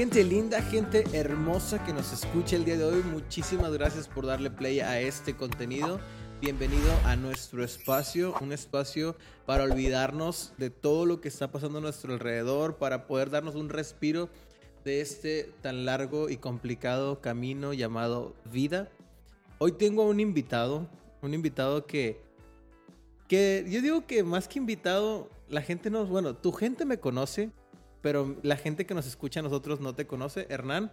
Gente linda, gente hermosa que nos escucha el día de hoy, muchísimas gracias por darle play a este contenido. Bienvenido a nuestro espacio, un espacio para olvidarnos de todo lo que está pasando a nuestro alrededor, para poder darnos un respiro de este tan largo y complicado camino llamado vida. Hoy tengo a un invitado, un invitado que, que yo digo que más que invitado, la gente no, bueno, tu gente me conoce, pero la gente que nos escucha a nosotros no te conoce. Hernán,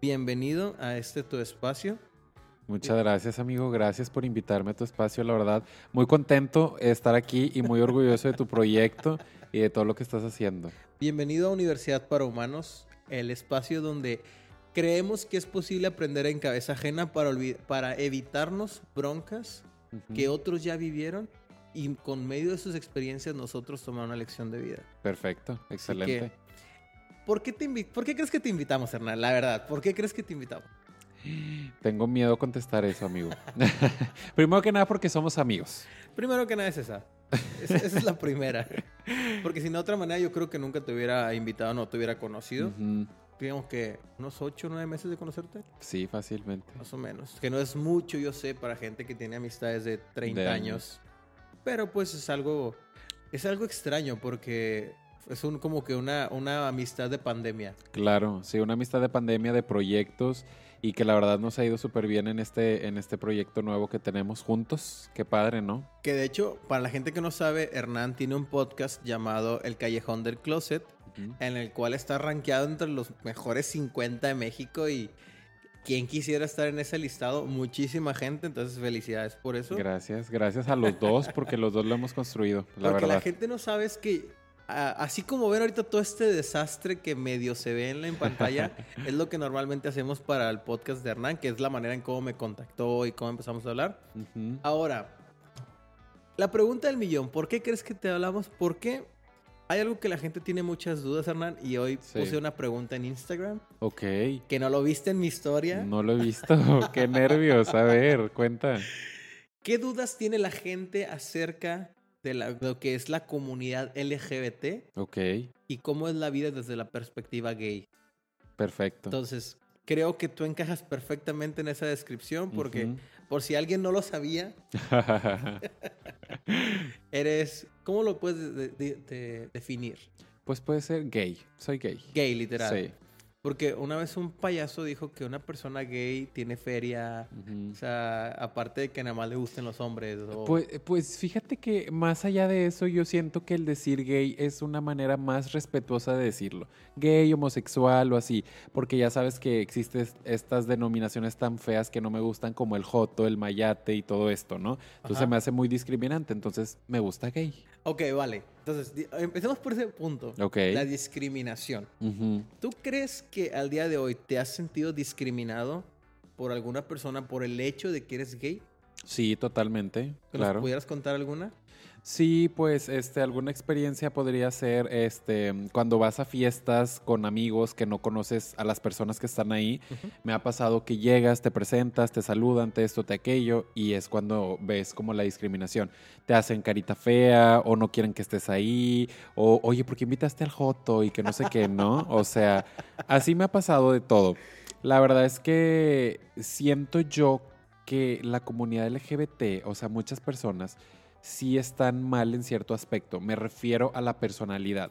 bienvenido a este tu espacio. Muchas gracias, amigo. Gracias por invitarme a tu espacio. La verdad, muy contento de estar aquí y muy orgulloso de tu proyecto y de todo lo que estás haciendo. Bienvenido a Universidad para Humanos, el espacio donde creemos que es posible aprender en cabeza ajena para, para evitarnos broncas que otros ya vivieron y con medio de sus experiencias nosotros tomar una lección de vida. Perfecto, excelente. ¿Por, qué te ¿Por qué crees que te invitamos, Hernán? La verdad, ¿por qué crees que te invitamos? Tengo miedo a contestar eso, amigo. Primero que nada porque somos amigos. Primero que nada es esa. esa es la primera. Porque si de otra manera yo creo que nunca te hubiera invitado, no te hubiera conocido. Digamos que unos 8 o 9 meses de conocerte. Sí, fácilmente. Más o menos. Que no es mucho, yo sé, para gente que tiene amistades de 30 años. Pero pues es algo, es algo extraño porque es un, como que una, una amistad de pandemia. Claro, sí, una amistad de pandemia, de proyectos y que la verdad nos ha ido súper bien en este, en este proyecto nuevo que tenemos juntos. Qué padre, ¿no? Que de hecho, para la gente que no sabe, Hernán tiene un podcast llamado El Callejón del Closet, en el cual está rankeado entre los mejores 50 de México y quien quisiera estar en ese listado, muchísima gente, entonces felicidades por eso. Gracias, gracias a los dos, porque los dos lo hemos construido, la porque la gente no sabe es que, así como ven ahorita todo este desastre que medio se ve en la pantalla, es lo que normalmente hacemos para el podcast de Hernán, que es la manera en cómo me contactó y cómo empezamos a hablar. Ahora, la pregunta del millón, ¿por qué crees que te hablamos? ¿Por qué? Hay algo que la gente tiene muchas dudas, Hernán, y hoy puse una pregunta en Instagram. Ok. Que no lo viste en mi historia. No lo he visto. Qué nervios. A ver, cuenta. ¿Qué dudas tiene la gente acerca de, lo que es la comunidad LGBT? Ok. Y cómo es la vida desde la perspectiva gay. Perfecto. Entonces, creo que tú encajas perfectamente en esa descripción porque, por si alguien no lo sabía, eres ¿Cómo lo puedes definir? Pues puede ser gay. Soy gay. Gay, literal. Sí. Porque una vez un payaso dijo que una persona gay tiene feria, o sea, aparte de que nada más le gusten los hombres. Pues, pues, fíjate que más allá de eso, yo siento que el decir gay es una manera más respetuosa de decirlo. Gay, homosexual o así, porque ya sabes que existen estas denominaciones tan feas que no me gustan como el joto, el mayate y todo esto, ¿no? Entonces me hace muy discriminante, entonces me gusta gay. Ok, vale. Entonces, empecemos por ese punto. Ok. La discriminación. ¿Tú crees que al día de hoy te has sentido discriminado por alguna persona por el hecho de que eres gay? Sí, totalmente. claro. ¿Pudieras contar alguna? Sí, pues este, alguna experiencia podría ser este, cuando vas a fiestas con amigos que no conoces a las personas que están ahí. Me ha pasado que llegas, te presentas, te saludan, te esto, te aquello, y es cuando ves como la discriminación. Te hacen carita fea, o no quieren que estés ahí, o oye, ¿por qué invitaste al Joto? Y que no sé qué, ¿no? O sea, así me ha pasado de todo. La verdad es que siento yo que la comunidad LGBT, o sea, muchas personas, sí están mal en cierto aspecto. Me refiero a la personalidad.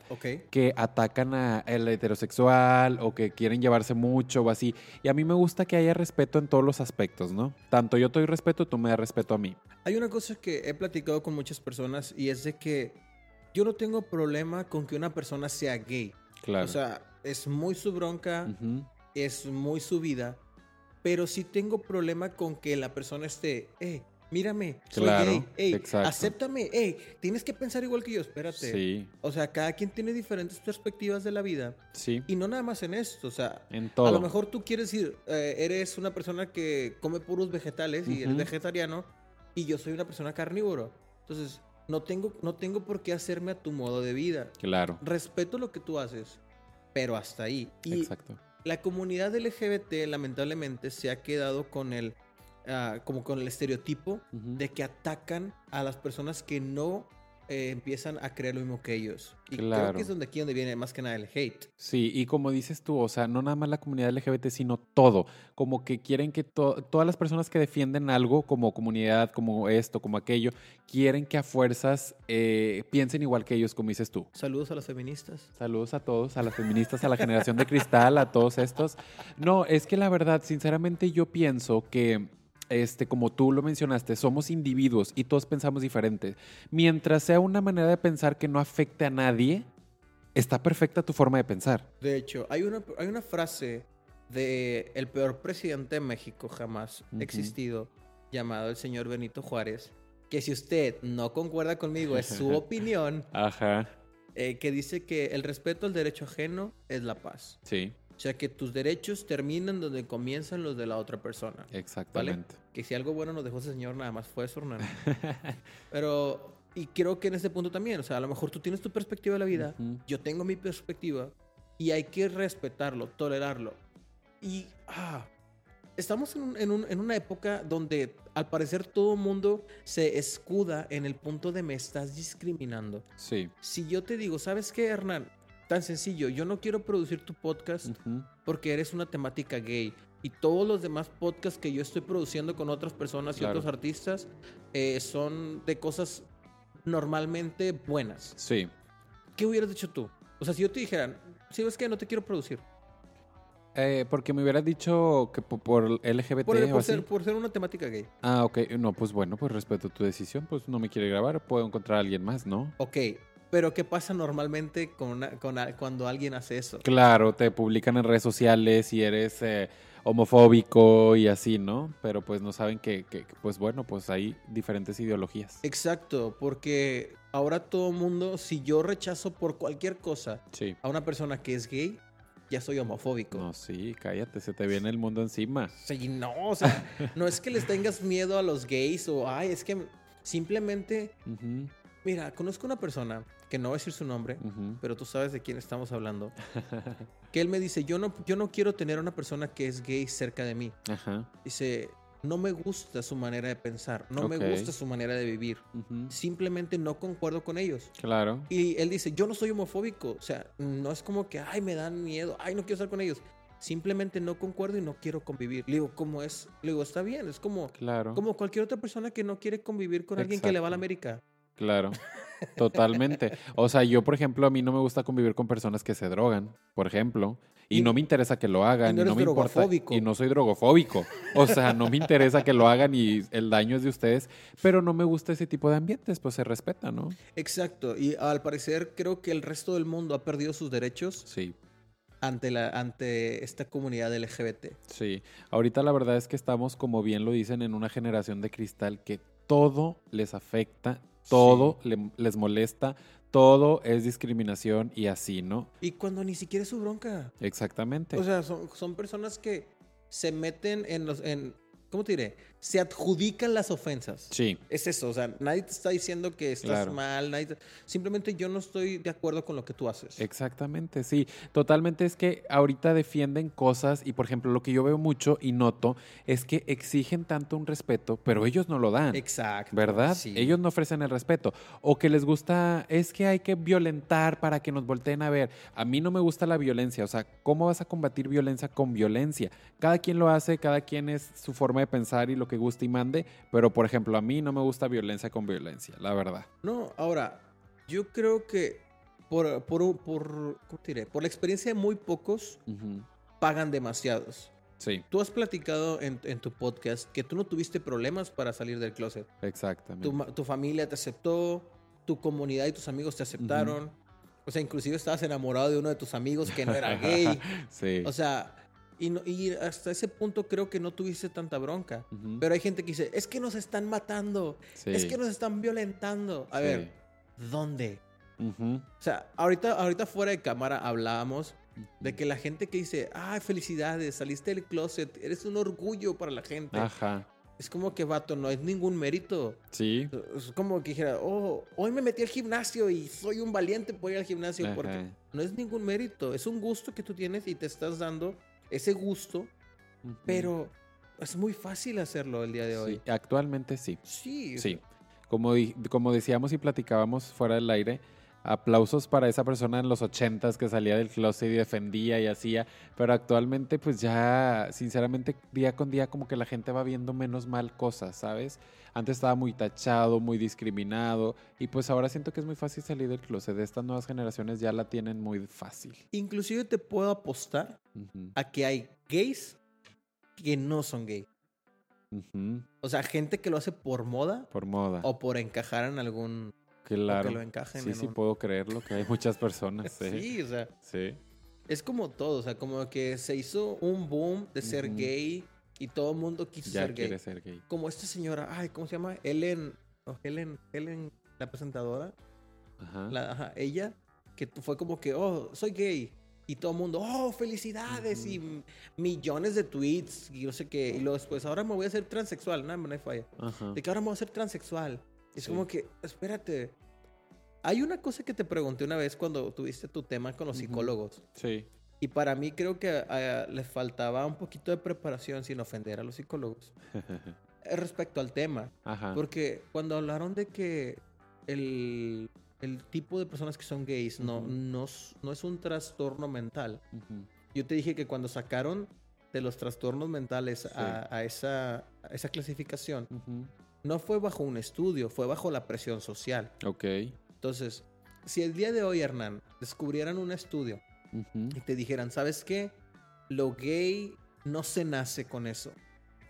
Que atacan a el heterosexual o que quieren llevarse mucho o así. Y a mí me gusta que haya respeto en todos los aspectos, ¿no? Tanto yo te doy respeto, tú me das respeto a mí. Hay una cosa que he platicado con muchas personas y es de que yo no tengo problema con que una persona sea gay. Claro. O sea, es muy su bronca, es muy su vida. Pero sí tengo problema con que la persona esté, eh, mírame, soy gay, ey, acéptame, ey, tienes que pensar igual que yo, espérate. Sí. O sea, cada quien tiene diferentes perspectivas de la vida. Sí. Y no nada más en esto, o sea, en todo. A lo mejor tú quieres decir, eh, eres una persona que come puros vegetales y eres vegetariano, y yo soy una persona carnívoro. Entonces, no tengo, no tengo por qué hacerme a tu modo de vida. Claro. Respeto lo que tú haces, pero hasta ahí. Y Exacto. La comunidad LGBT lamentablemente se ha quedado con el Ah, como con el estereotipo de que atacan a las personas que no eh, empiezan a creer lo mismo que ellos. Y creo que es donde aquí donde viene más que nada el hate. Sí, y como dices tú, o sea, no nada más la comunidad LGBT, sino todo. Como que quieren que to- todas las personas que defienden algo, como comunidad, como esto, como aquello, quieren que a fuerzas eh, piensen igual que ellos, como dices tú. Saludos a las feministas. Saludos a todos, a las feministas, a la generación de cristal, a todos estos. No, es que la verdad, sinceramente yo pienso que, este, como tú lo mencionaste, somos individuos y todos pensamos diferente. Mientras sea una manera de pensar que no afecte a nadie, está perfecta tu forma de pensar. De hecho, hay una, hay una frase de el peor presidente de México jamás existido, llamado el señor Benito Juárez, que si usted no concuerda conmigo, es su opinión, Ajá, eh, que dice que el respeto al derecho ajeno es la paz. sí, sea, que tus derechos terminan donde comienzan los de la otra persona. exactamente. Que si algo bueno nos dejó ese señor, nada más fue eso, Hernán. Pero, y creo que en este punto también, o sea, a lo mejor tú tienes tu perspectiva de la vida, Ujú. yo tengo mi perspectiva, y hay que respetarlo, tolerarlo. Y, ah, estamos en, un- en un- en una época donde al parecer todo mundo se escuda en el punto de me estás discriminando. Sí. Si yo te digo, ¿sabes qué, Hernán? Tan sencillo, yo no quiero producir tu podcast porque eres una temática gay. Y todos los demás podcasts que yo estoy produciendo con otras personas y otros artistas eh, son de cosas normalmente buenas. Sí. ¿Qué hubieras dicho tú? O sea, si yo te dijera, si ves que no te quiero producir. Eh, porque me hubieras dicho que po- por LGBT Por, o por así. ser, por ser una temática gay. Ah, ok. No, pues bueno, pues respeto tu decisión. Pues no me quiere grabar. Puedo encontrar a alguien más, ¿no? Ok, pero ¿qué pasa normalmente con una- con a- cuando alguien hace eso? Claro, te publican en redes sociales y eres eh, homofóbico y así, ¿no? Pero pues no saben que, pues bueno, pues hay diferentes ideologías. Exacto, porque ahora todo mundo, si yo rechazo por cualquier cosa Sí. a una persona que es gay, ya soy homofóbico. No, sí, cállate, se te viene el mundo encima. Sí, no, o sea, no es que les tengas miedo a los gays o, ay, es que simplemente, Ujú, mira, conozco una persona, que no voy a decir su nombre, pero tú sabes de quién estamos hablando, que él me dice, yo no, yo no quiero tener a una persona que es gay cerca de mí. Ajá. Dice, no me gusta su manera de pensar, no me gusta su manera de vivir, simplemente no concuerdo con ellos. Claro. Y él dice, yo no soy homofóbico, o sea, no es como que, ay, me dan miedo, ay, no quiero estar con ellos. Simplemente no concuerdo y no quiero convivir. Le digo, ¿cómo es? Le digo, está bien, es como, Claro. como cualquier otra persona que no quiere convivir con alguien que le va a la. América. Claro, totalmente. O sea, yo, por ejemplo, a mí no me gusta convivir con personas que se drogan, por ejemplo, y, Y- no me interesa que lo hagan, y no y no eres me importa, y no soy drogofóbico. O sea, no me interesa que lo hagan y el daño es de ustedes, pero no me gusta ese tipo de ambientes, pues se respeta, ¿no? Exacto, y al parecer creo que el resto del mundo ha perdido sus derechos Sí, ante, la, ante esta comunidad LGBT. sí. Ahorita la verdad es que estamos, como bien lo dicen, en una generación de cristal que todo les afecta, todo le- les molesta, todo es discriminación y así, ¿no? Y cuando ni siquiera es su bronca. Exactamente. O sea, son, son personas que se meten en los... En, ¿Cómo te diré? Se adjudican las ofensas. sí. Es eso, o sea, nadie te está diciendo que estás Claro. mal, nadie te- simplemente yo no estoy de acuerdo con lo que tú haces. Exactamente, sí. Totalmente es que ahorita defienden cosas y por ejemplo lo que yo veo mucho y noto es que exigen tanto un respeto, pero ellos no lo dan. Exacto. ¿Verdad? sí. Ellos no ofrecen el respeto. O que les gusta, es que hay que violentar para que nos volteen a ver. A mí no me gusta la violencia. O sea, ¿cómo vas a combatir violencia con violencia? Cada quien lo hace, cada quien es su forma de pensar y lo que gusta y mande. Pero, por ejemplo, a mí no me gusta violencia con violencia, la verdad. No, ahora, yo creo que por, por, por, ¿cómo te diré? por la experiencia de muy pocos, pagan demasiados. Sí, Tú has platicado en, en tu podcast que tú no tuviste problemas para salir del closet. exactamente. Tu familia te aceptó, tu comunidad y tus amigos te aceptaron. O sea, inclusive estabas enamorado de uno de tus amigos que no era gay. sí. O sea, y, no- y hasta ese punto creo que no tuviste tanta bronca. Ujú. Pero hay gente que dice, es que nos están matando, Sí. es que nos están violentando. A Sí. ver, ¿dónde? O sea, ahorita, ahorita fuera de cámara hablábamos de que la gente que dice, ay, felicidades, saliste del closet, eres un orgullo para la gente. Ajá. Es como que, vato, no es ningún mérito. Sí. Es como que dijera, oh, hoy me metí al gimnasio y soy un valiente por ir al gimnasio porque no es ningún mérito, es un gusto que tú tienes y te estás dando ese gusto, pero es muy fácil hacerlo el día de hoy. Sí, Actualmente sí. Sí, Sí. Como, como decíamos y platicábamos fuera del aire, aplausos para esa persona en los ochentas que salía del closet y defendía y hacía, pero actualmente pues ya, sinceramente, día con día como que la gente va viendo menos mal cosas, ¿sabes? Antes estaba muy tachado, muy discriminado y pues ahora siento que es muy fácil salir del closet. Estas nuevas generaciones ya la tienen muy fácil. Inclusive te puedo apostar a que hay gays que no son gay. ujú, O sea, gente que lo hace por moda Por moda. o por encajar en algún... claro. que lo encajen sí, en sí, un- puedo creerlo, que hay muchas personas. Sí. Sí, o sea, sí. es como todo. O sea, como que se hizo un boom de ser Ujú. gay y todo el mundo quiso Ya ser gay. quiere ser gay. Como esta señora, ay, ¿cómo se llama? Ellen, Helen, Helen, la presentadora. Ajá. La- ajá, ella, que fue como que, oh, soy gay. Y todo el mundo, oh, felicidades. Y m- millones de tweets y no sé qué. Y luego después, ahora me voy a hacer transexual. No, no hay falla. Ajá. De que ahora me voy a hacer transexual. Es Sí. como que, espérate. Hay una cosa que te pregunté una vez cuando tuviste tu tema con los psicólogos. Sí. Y para mí creo que ah, les faltaba un poquito de preparación sin ofender a los psicólogos. eh, Respecto al tema. Ajá. Porque cuando hablaron de que el, el tipo de personas que son gays no, Ujú. no, s- no es un trastorno mental. Ujú. Yo te dije que cuando sacaron de los trastornos mentales a, a esa, a esa clasificación, Ujú. no fue bajo un estudio, fue bajo la presión social. Ok. Entonces, si el día de hoy, Hernán, descubrieran un estudio y te dijeran, ¿sabes qué? Lo gay no se nace con eso.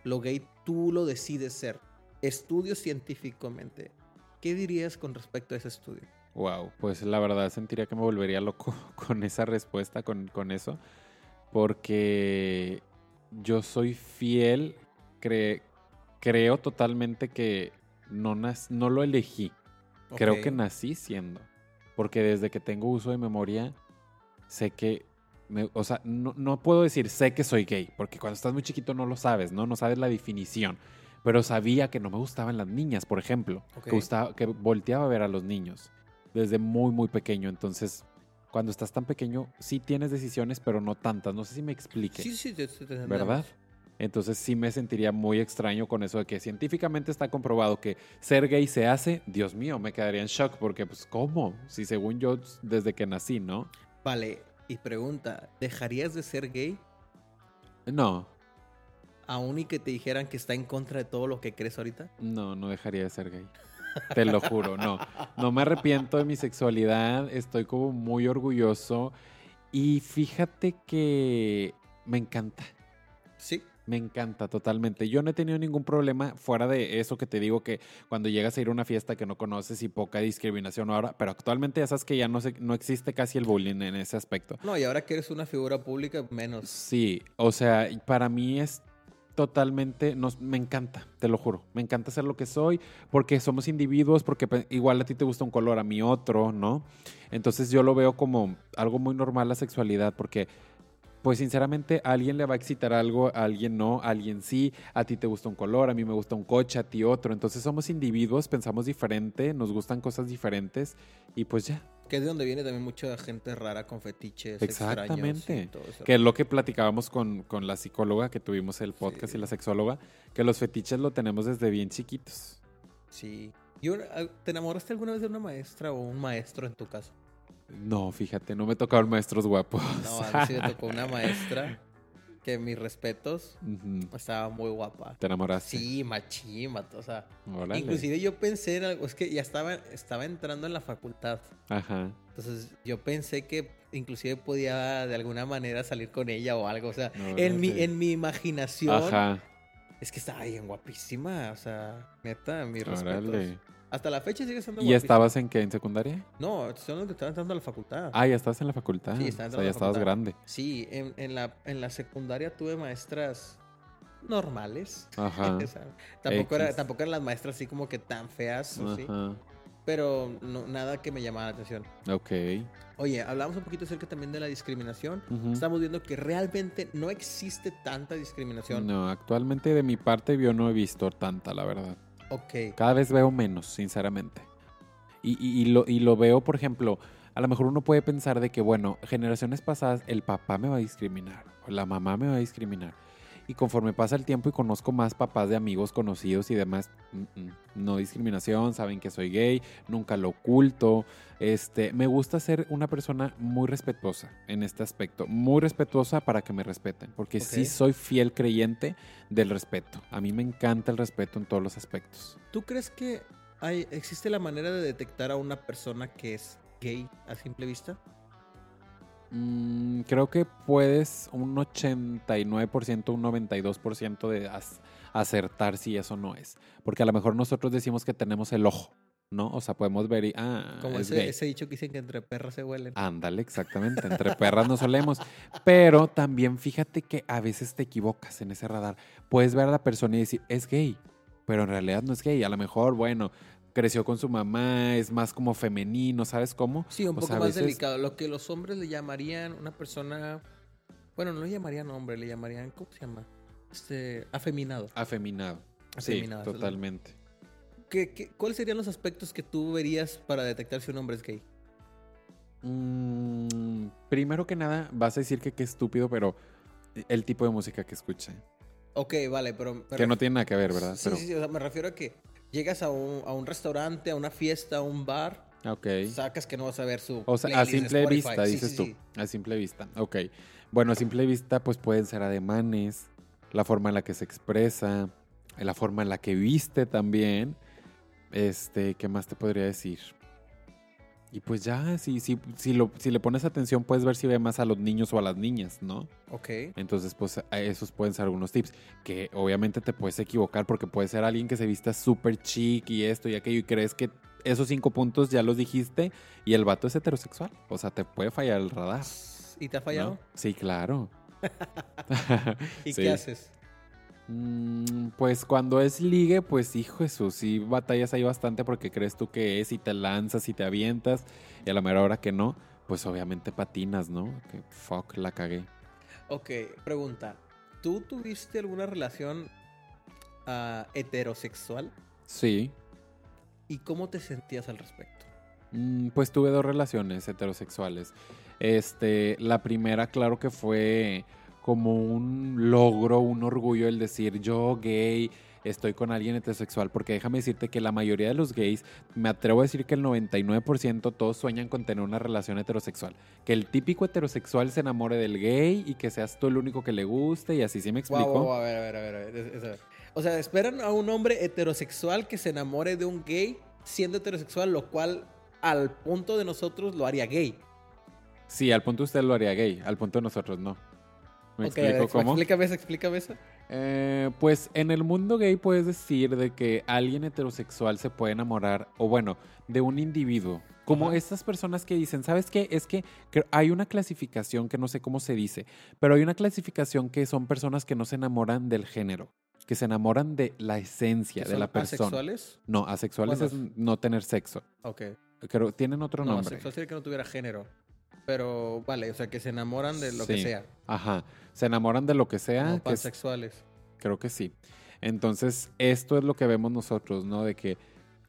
Lo gay tú lo decides ser. Estudio científicamente. ¿Qué dirías con respecto a ese estudio? Wow, pues la verdad sentiría que me volvería loco con esa respuesta, con, con eso, porque yo soy fiel, cre- creo totalmente que no, no lo elegí, creo que nací siendo, porque desde que tengo uso de memoria, sé que, me- o sea, no, no puedo decir sé que soy gay, porque cuando estás muy chiquito no lo sabes, ¿no? No sabes la definición. Pero sabía que no me gustaban las niñas, por ejemplo. Que, gustaba, que volteaba a ver a los niños desde muy, muy pequeño. Entonces, cuando estás tan pequeño, sí tienes decisiones, pero no tantas. No sé si me explique. Sí, sí, te, te entendemos. ¿Verdad? Entonces sí me sentiría muy extraño con eso de que científicamente está comprobado que ser gay se hace. Dios mío, me quedaría en shock porque, pues, ¿cómo? Si según yo, desde que nací, ¿no? Vale, y pregunta, ¿dejarías de ser gay No, aún y que te dijeran que está en contra de todo lo que crees ahorita? no, no dejaría de ser gay. Te lo juro, no. No me arrepiento de mi sexualidad, estoy como muy orgulloso y fíjate que me encanta. Sí. Me encanta totalmente. Yo no he tenido ningún problema fuera de eso que te digo que cuando llegas a ir a una fiesta que no conoces y poca discriminación ahora, pero actualmente ya sabes que ya no, se- no existe casi el bullying en ese aspecto. No, y ahora que eres una figura pública, menos. Sí, o sea, para mí es totalmente, nos, me encanta, te lo juro, me encanta ser lo que soy, porque somos individuos, porque pe- igual a ti te gusta un color, a mí otro, ¿no? Entonces yo lo veo como algo muy normal la sexualidad, porque pues sinceramente a alguien le va a excitar algo, a alguien no, a alguien sí, a ti te gusta un color, a mí me gusta un coche, a ti otro, entonces somos individuos, pensamos diferente, nos gustan cosas diferentes y pues ya, Que es de donde viene también mucha gente rara con fetiches. Exactamente. Que es lo que platicábamos con, con la psicóloga que tuvimos el podcast Sí. y la sexóloga, que los fetiches lo tenemos desde bien chiquitos. Sí. Ah, ¿Te enamoraste alguna vez de una maestra o un maestro en tu caso? No, fíjate, no me tocaron maestros guapos. No, a mí sí me tocó una maestra que mis respetos estaba muy guapa. ¿Te enamoraste? Sí, machín, vato, o sea, Órale. inclusive yo pensé en algo, es que ya estaba, estaba entrando en la facultad, Ajá. entonces yo pensé que inclusive podía de alguna manera salir con ella o algo, o sea, Órale. en mi, en mi imaginación, Ajá. es que estaba bien guapísima, o sea, neta, mis respetos. Hasta la fecha sigue siendo ¿Y estabas en qué? ¿En secundaria? No, que estaban entrando a la facultad. Ah, ya estabas en la facultad. Sí, estaba o entrando sea, a ya la estabas facultad. grande. Sí, en, en la, en la secundaria tuve maestras normales. Ajá. O sea, tampoco, era, X. tampoco eran las maestras así como que tan feas, ¿o ¿sí? Ajá. pero no- nada que me llamara la atención. Ok. Oye, hablamos un poquito acerca también de la discriminación. Ujú. Estamos viendo que realmente no existe tanta discriminación. No, actualmente de mi parte yo no he visto tanta, la verdad. Ok. Cada vez veo menos, sinceramente. Y, y- y lo, y lo veo, por ejemplo, a lo mejor uno puede pensar de que, bueno, generaciones pasadas el papá me va a discriminar, o la mamá me va a discriminar. Y conforme pasa el tiempo y conozco más papás de amigos conocidos y demás, mm, mm, no discriminación, saben que soy gay, nunca lo oculto. Este, me gusta ser una persona muy respetuosa en este aspecto, muy respetuosa para que me respeten, porque sí Ok. soy fiel creyente del respeto. A mí me encanta el respeto en todos los aspectos. ¿Tú crees que hay, existe la manera de detectar a una persona que es gay a simple vista? Mm, creo que puedes un 89%, un 92% de acertar si eso no es. Porque a lo mejor nosotros decimos que tenemos el ojo, ¿no? O sea, podemos ver y, ah, Como es ese, gay. ese dicho que dicen que entre perras se huelen. Ándale, exactamente. Entre perras nos solemos. Pero también fíjate que a veces te equivocas en ese radar. Puedes ver a la persona y decir, es gay, pero en realidad no es gay. A lo mejor, bueno, creció con su mamá, es más como femenino, ¿sabes cómo? Sí, un O poco sea, más veces- delicado. Lo que los hombres le llamarían una persona. Bueno, no le llamarían hombre, le llamarían. ¿Cómo se llama? Este. Afeminado. Afeminado. Afeminado, sí, totalmente. ¿Qué, qué, cuáles serían los aspectos que tú verías para detectar si un hombre es gay? Mm, primero que nada, vas a decir que qué estúpido, pero el tipo de música que escucha. Ok, vale, pero. Que no tiene nada que ver, ¿verdad? Sí, Pero, sí, sí. O sea, me refiero a que llegas a un, a un restaurante, a una fiesta, a un bar. Ok. Sacas que no vas a ver su. O sea, a simple vista, Sí, dices sí, tú. sí. A simple vista. Ok. Bueno, a simple vista, pues pueden ser ademanes, la forma en la que se expresa, la forma en la que viste también. Este, ¿qué más te podría decir? Y pues ya, si, si, si, lo, si le pones atención, puedes ver si ve más a los niños o a las niñas, ¿no? Ok. Entonces, pues esos pueden ser algunos tips. Que obviamente te puedes equivocar porque puede ser alguien que se vista súper chic y esto y aquello y crees que esos cinco puntos ya los dijiste y el vato es heterosexual. O sea, te puede fallar el radar. ¿Y te ha ¿no? fallado? Sí, claro. ¿Y Sí. qué haces? Mm, Pues cuando es ligue, pues hijo Jesús, sí batallas ahí bastante porque crees tú que es y te lanzas y te avientas y a la mera hora que no, pues obviamente patinas, ¿no? Que fuck, la cagué. Ok, pregunta. ¿Tú tuviste alguna relación ah, heterosexual? Sí, ¿Y cómo te sentías al respecto? Mm, Pues tuve dos relaciones heterosexuales. Este, la primera, claro que fue como un logro, un orgullo el decir yo gay, estoy con alguien heterosexual, porque déjame decirte que la mayoría de los gays, me atrevo a decir que el 99% todos sueñan con tener una relación heterosexual. Que el típico heterosexual se enamore del gay y que seas tú el único que le guste y así, ¿sí me explico? guau, a ver, a ver, a ver, a ver, es- es- a ver. O sea, esperan a un hombre heterosexual que se enamore de un gay siendo heterosexual, lo cual al punto de nosotros lo haría gay. Sí, al punto usted lo haría gay, al punto de nosotros no. ¿Me explico cómo? Explícame eso, explícame eso. Eh, pues en el mundo gay puedes decir de que alguien heterosexual se puede enamorar, o bueno, de un individuo. Como Ajá. estas personas que dicen, ¿sabes qué? Es que hay una clasificación que no sé cómo se dice, pero hay una clasificación que son personas que no se enamoran del género, que se enamoran de la esencia ¿Que de la persona. asexuales? No, asexuales es no tener sexo. Ok. Creo, tienen otro no, nombre. asexual sería que no tuviera género. Pero, vale, o sea, que se enamoran de lo que sea. Ajá. Se enamoran de lo que sea. no que es- pansexuales. Creo que sí. Entonces, esto es lo que vemos nosotros, ¿no? De que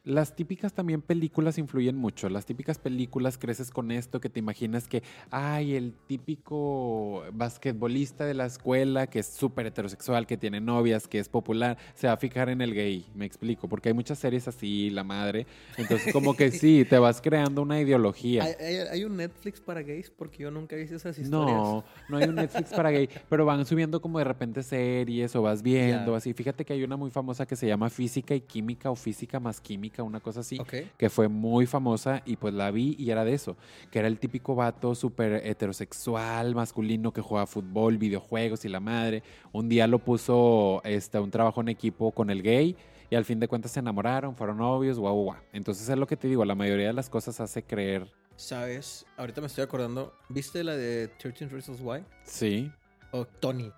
las típicas también películas influyen mucho. Las típicas películas creces con esto que te imaginas que, ay, el típico basquetbolista de la escuela que es súper heterosexual, que tiene novias, que es popular, se va a fijar en el gay. Me explico, porque hay muchas series así, la madre. Entonces, como que sí, te vas creando una ideología. ¿Hay, hay- hay un Netflix para gays? Porque yo nunca he visto esas historias. No, no hay un Netflix para gay, pero van subiendo como de repente series o vas viendo así. Fíjate que hay una muy famosa que se llama Física y Química o Física más Química, una cosa así, que fue muy famosa y pues la vi y era de eso, que era el típico vato súper heterosexual, masculino que juega fútbol, videojuegos y la madre. Un día lo puso este, un trabajo en equipo con el gay. Y al fin de cuentas se enamoraron, fueron novios, guau, guau, guau. Entonces es lo que te digo, la mayoría de las cosas hace creer, ¿Sabes? Ahorita me estoy acordando. ¿Viste la de 13 Reasons Why? sí, O Tony.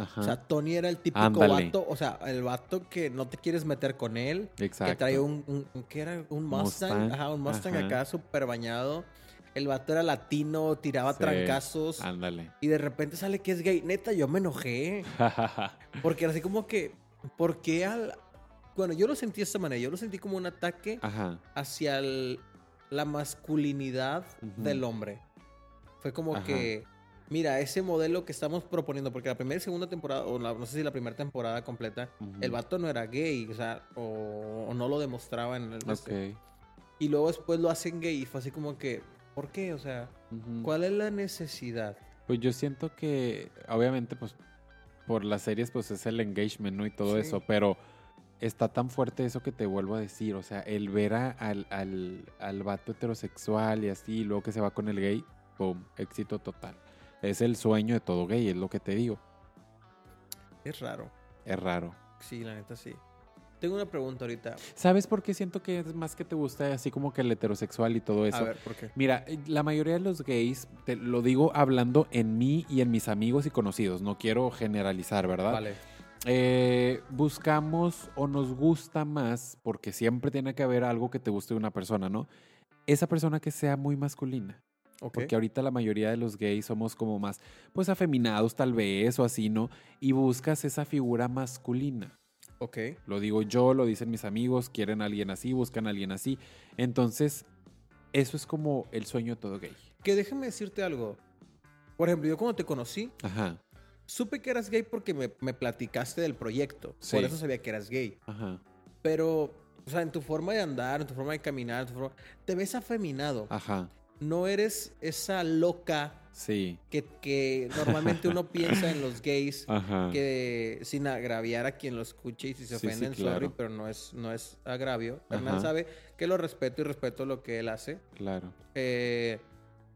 Ajá, O sea, Tony era el típico Ándale. vato. O sea, el vato que no te quieres meter con él. exacto. Que traía un, un, ¿qué era? Un Mustang. Mustang, Ajá, un Mustang ajá. acá súper bañado. El vato era latino, tiraba Sí, trancazos. Ándale. Y de repente sale que es gay. Neta, yo me enojé. Porque era así como que, ¿por qué al...? Bueno, yo lo sentí de esta manera. Yo lo sentí como un ataque Ajá. hacia el- la masculinidad del hombre. Fue como Ajá. que mira, ese modelo que estamos proponiendo, porque la primera y segunda temporada, o la- no sé si la primera temporada completa, el vato no era gay, o sea, o, o no lo demostraba en el... este. Ok. Y luego después lo hacen gay y fue así como que, ¿por qué? O sea. ¿cuál es la necesidad? Pues yo siento que, obviamente, pues, por las series, pues es el engagement, ¿no? Y todo Sí. eso, pero está tan fuerte eso que te vuelvo a decir, o sea, el ver a- al, al, al vato heterosexual y así, y luego que se va con el gay, boom, éxito total. Es el sueño de todo gay, es lo que te digo. Es raro. Es raro. Sí, la neta sí. Tengo una pregunta ahorita. ¿Sabes por qué siento que es más que te gusta así como que el heterosexual y todo eso? A ver, ¿por qué? Mira, eh, la mayoría de los gays, te lo digo hablando en mí y en mis amigos y conocidos, no quiero generalizar, ¿verdad? Vale. Eh, buscamos o nos gusta más, porque siempre tiene que haber algo que te guste de una persona, ¿no? Esa persona que sea muy masculina. Porque ahorita la mayoría de los gays somos como más, pues afeminados tal vez o así, ¿no? Y buscas esa figura masculina. Ok. Lo digo yo, lo dicen mis amigos, quieren a alguien así, buscan a alguien así. Entonces, eso es como el sueño todo gay. Que déjame decirte algo. Por ejemplo, yo cuando te conocí, Ajá, supe que eras gay porque me, me platicaste del proyecto. Sí. Por eso sabía que eras gay. ajá, Pero, o sea, en tu forma de andar, en tu forma de caminar, en tu forma- te ves afeminado. ajá. No eres esa loca Sí, que, que normalmente uno piensa en los gays. ajá. Que sin agraviar a quien lo escuche y si se Sí, sí, ofenden, claro. sorry, pero no es, no es agravio. Hernán sabe que lo respeto y respeto lo que él hace. Claro. Eh,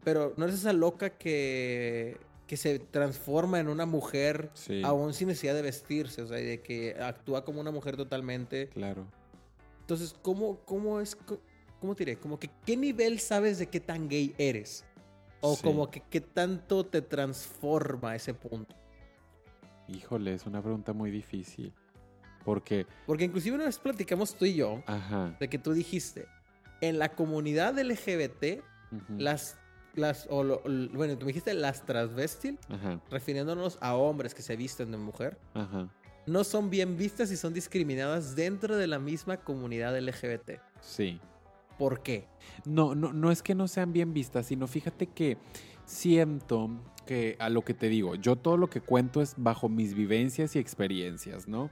pero no eres esa loca que, que se transforma en una mujer Sí. aún sin necesidad de vestirse, o sea, y de que actúa como una mujer totalmente. Claro. Entonces, ¿cómo, cómo es, cómo te diré? Como que, ¿qué nivel sabes de qué tan gay eres? O Sí. como que, ¿qué tanto te transforma ese punto? Híjole, es una pregunta muy difícil. Porque, Porque inclusive una vez platicamos tú y yo ajá. de que tú dijiste, en la comunidad LGBT, las, las, o lo- l- bueno, tú me dijiste las transvestil, Ajá, refiriéndonos a hombres que se visten de mujer, ajá. no son bien vistas y son discriminadas dentro de la misma comunidad LGBT. Sí. ¿Por qué? No, no, no es que no sean bien vistas, sino fíjate que siento que a lo que te digo, yo todo lo que cuento es bajo mis vivencias y experiencias, ¿no?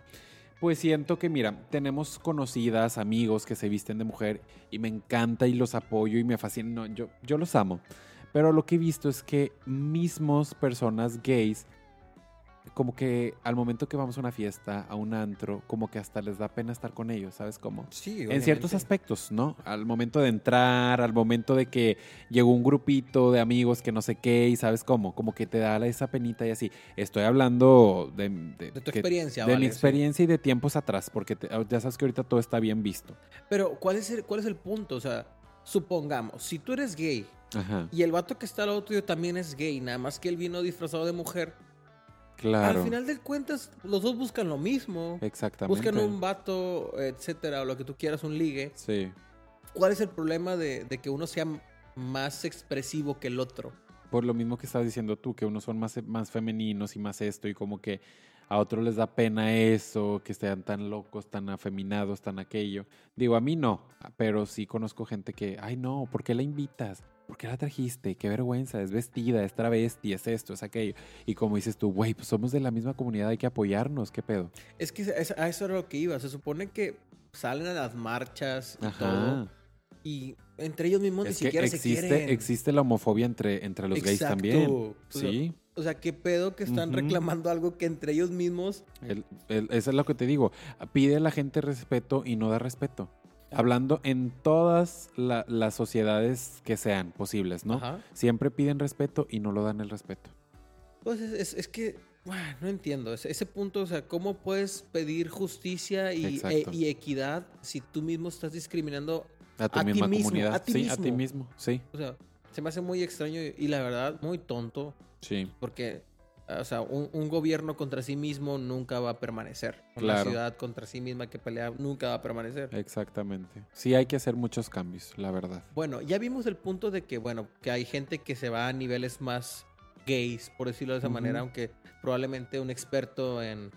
Pues siento que, mira, tenemos conocidas, amigos que se visten de mujer y me encanta y los apoyo y me fascina. No, yo, yo los amo. Pero lo que he visto es que mismos personas gays, como que al momento que vamos a una fiesta, a un antro, como que hasta les da pena estar con ellos, ¿sabes cómo? Sí, En ciertos aspectos, ¿no? Al momento de entrar, al momento de que llegó un grupito de amigos que no sé qué y sabes cómo, como que te da esa penita y así. Estoy hablando de, de- De tu que- experiencia, de vale, mi sí. experiencia y de tiempos atrás, porque te- ya sabes que ahorita todo está bien visto. Pero, ¿cuál es, el, ¿cuál es el punto? O sea, supongamos, si tú eres gay Ajá, y el vato que está al lado tuyo también es gay, nada más que él vino disfrazado de mujer, claro. al final de cuentas, los dos buscan lo mismo. Exactamente. Buscan un vato, etcétera, o lo que tú quieras, un ligue. Sí. ¿Cuál es el problema de, de que uno sea más expresivo que el otro? Por lo mismo que estabas diciendo tú, que unos son más, más femeninos y más esto, y como que a otros les da pena eso, que estén tan locos, tan afeminados, tan aquello. Digo, a mí no, pero sí conozco gente que, ay no, ¿por qué la invitas? ¿Por qué la trajiste? Qué vergüenza, es vestida, es travesti, es esto, es aquello. Y como dices tú, güey, pues somos de la misma comunidad, hay que apoyarnos, ¿qué pedo? Es que a eso era lo que iba. Se supone que salen a las marchas y Ajá. todo. Y entre ellos mismos Es ni que siquiera se quieren. existe la homofobia entre, entre los gays también. Sí. O sea, ¿qué pedo que están reclamando algo que entre ellos mismos... El- el- eso es lo que te digo. Pide a la gente respeto y no da respeto. Hablando en todas la- las sociedades que sean posibles, ¿no? Ajá. Siempre piden respeto y no lo dan el respeto. Pues es, es- es que, bueno, no entiendo. Ese, ese punto, o sea, ¿cómo puedes pedir justicia y, e- y equidad si tú mismo estás discriminando? A tu A ti misma mismo, comunidad. a ti sí, a ti mismo. mismo. Sí, O sea, se me hace muy extraño y, y la verdad muy tonto sí. porque, o sea, un, un gobierno contra sí mismo nunca va a permanecer. Una Claro. ciudad contra sí misma que pelea nunca va a permanecer. Exactamente. Sí hay que hacer muchos cambios, la verdad. Bueno, ya vimos el punto de que, bueno, que hay gente que se va a niveles más gays, por decirlo de esa manera, aunque probablemente un experto en,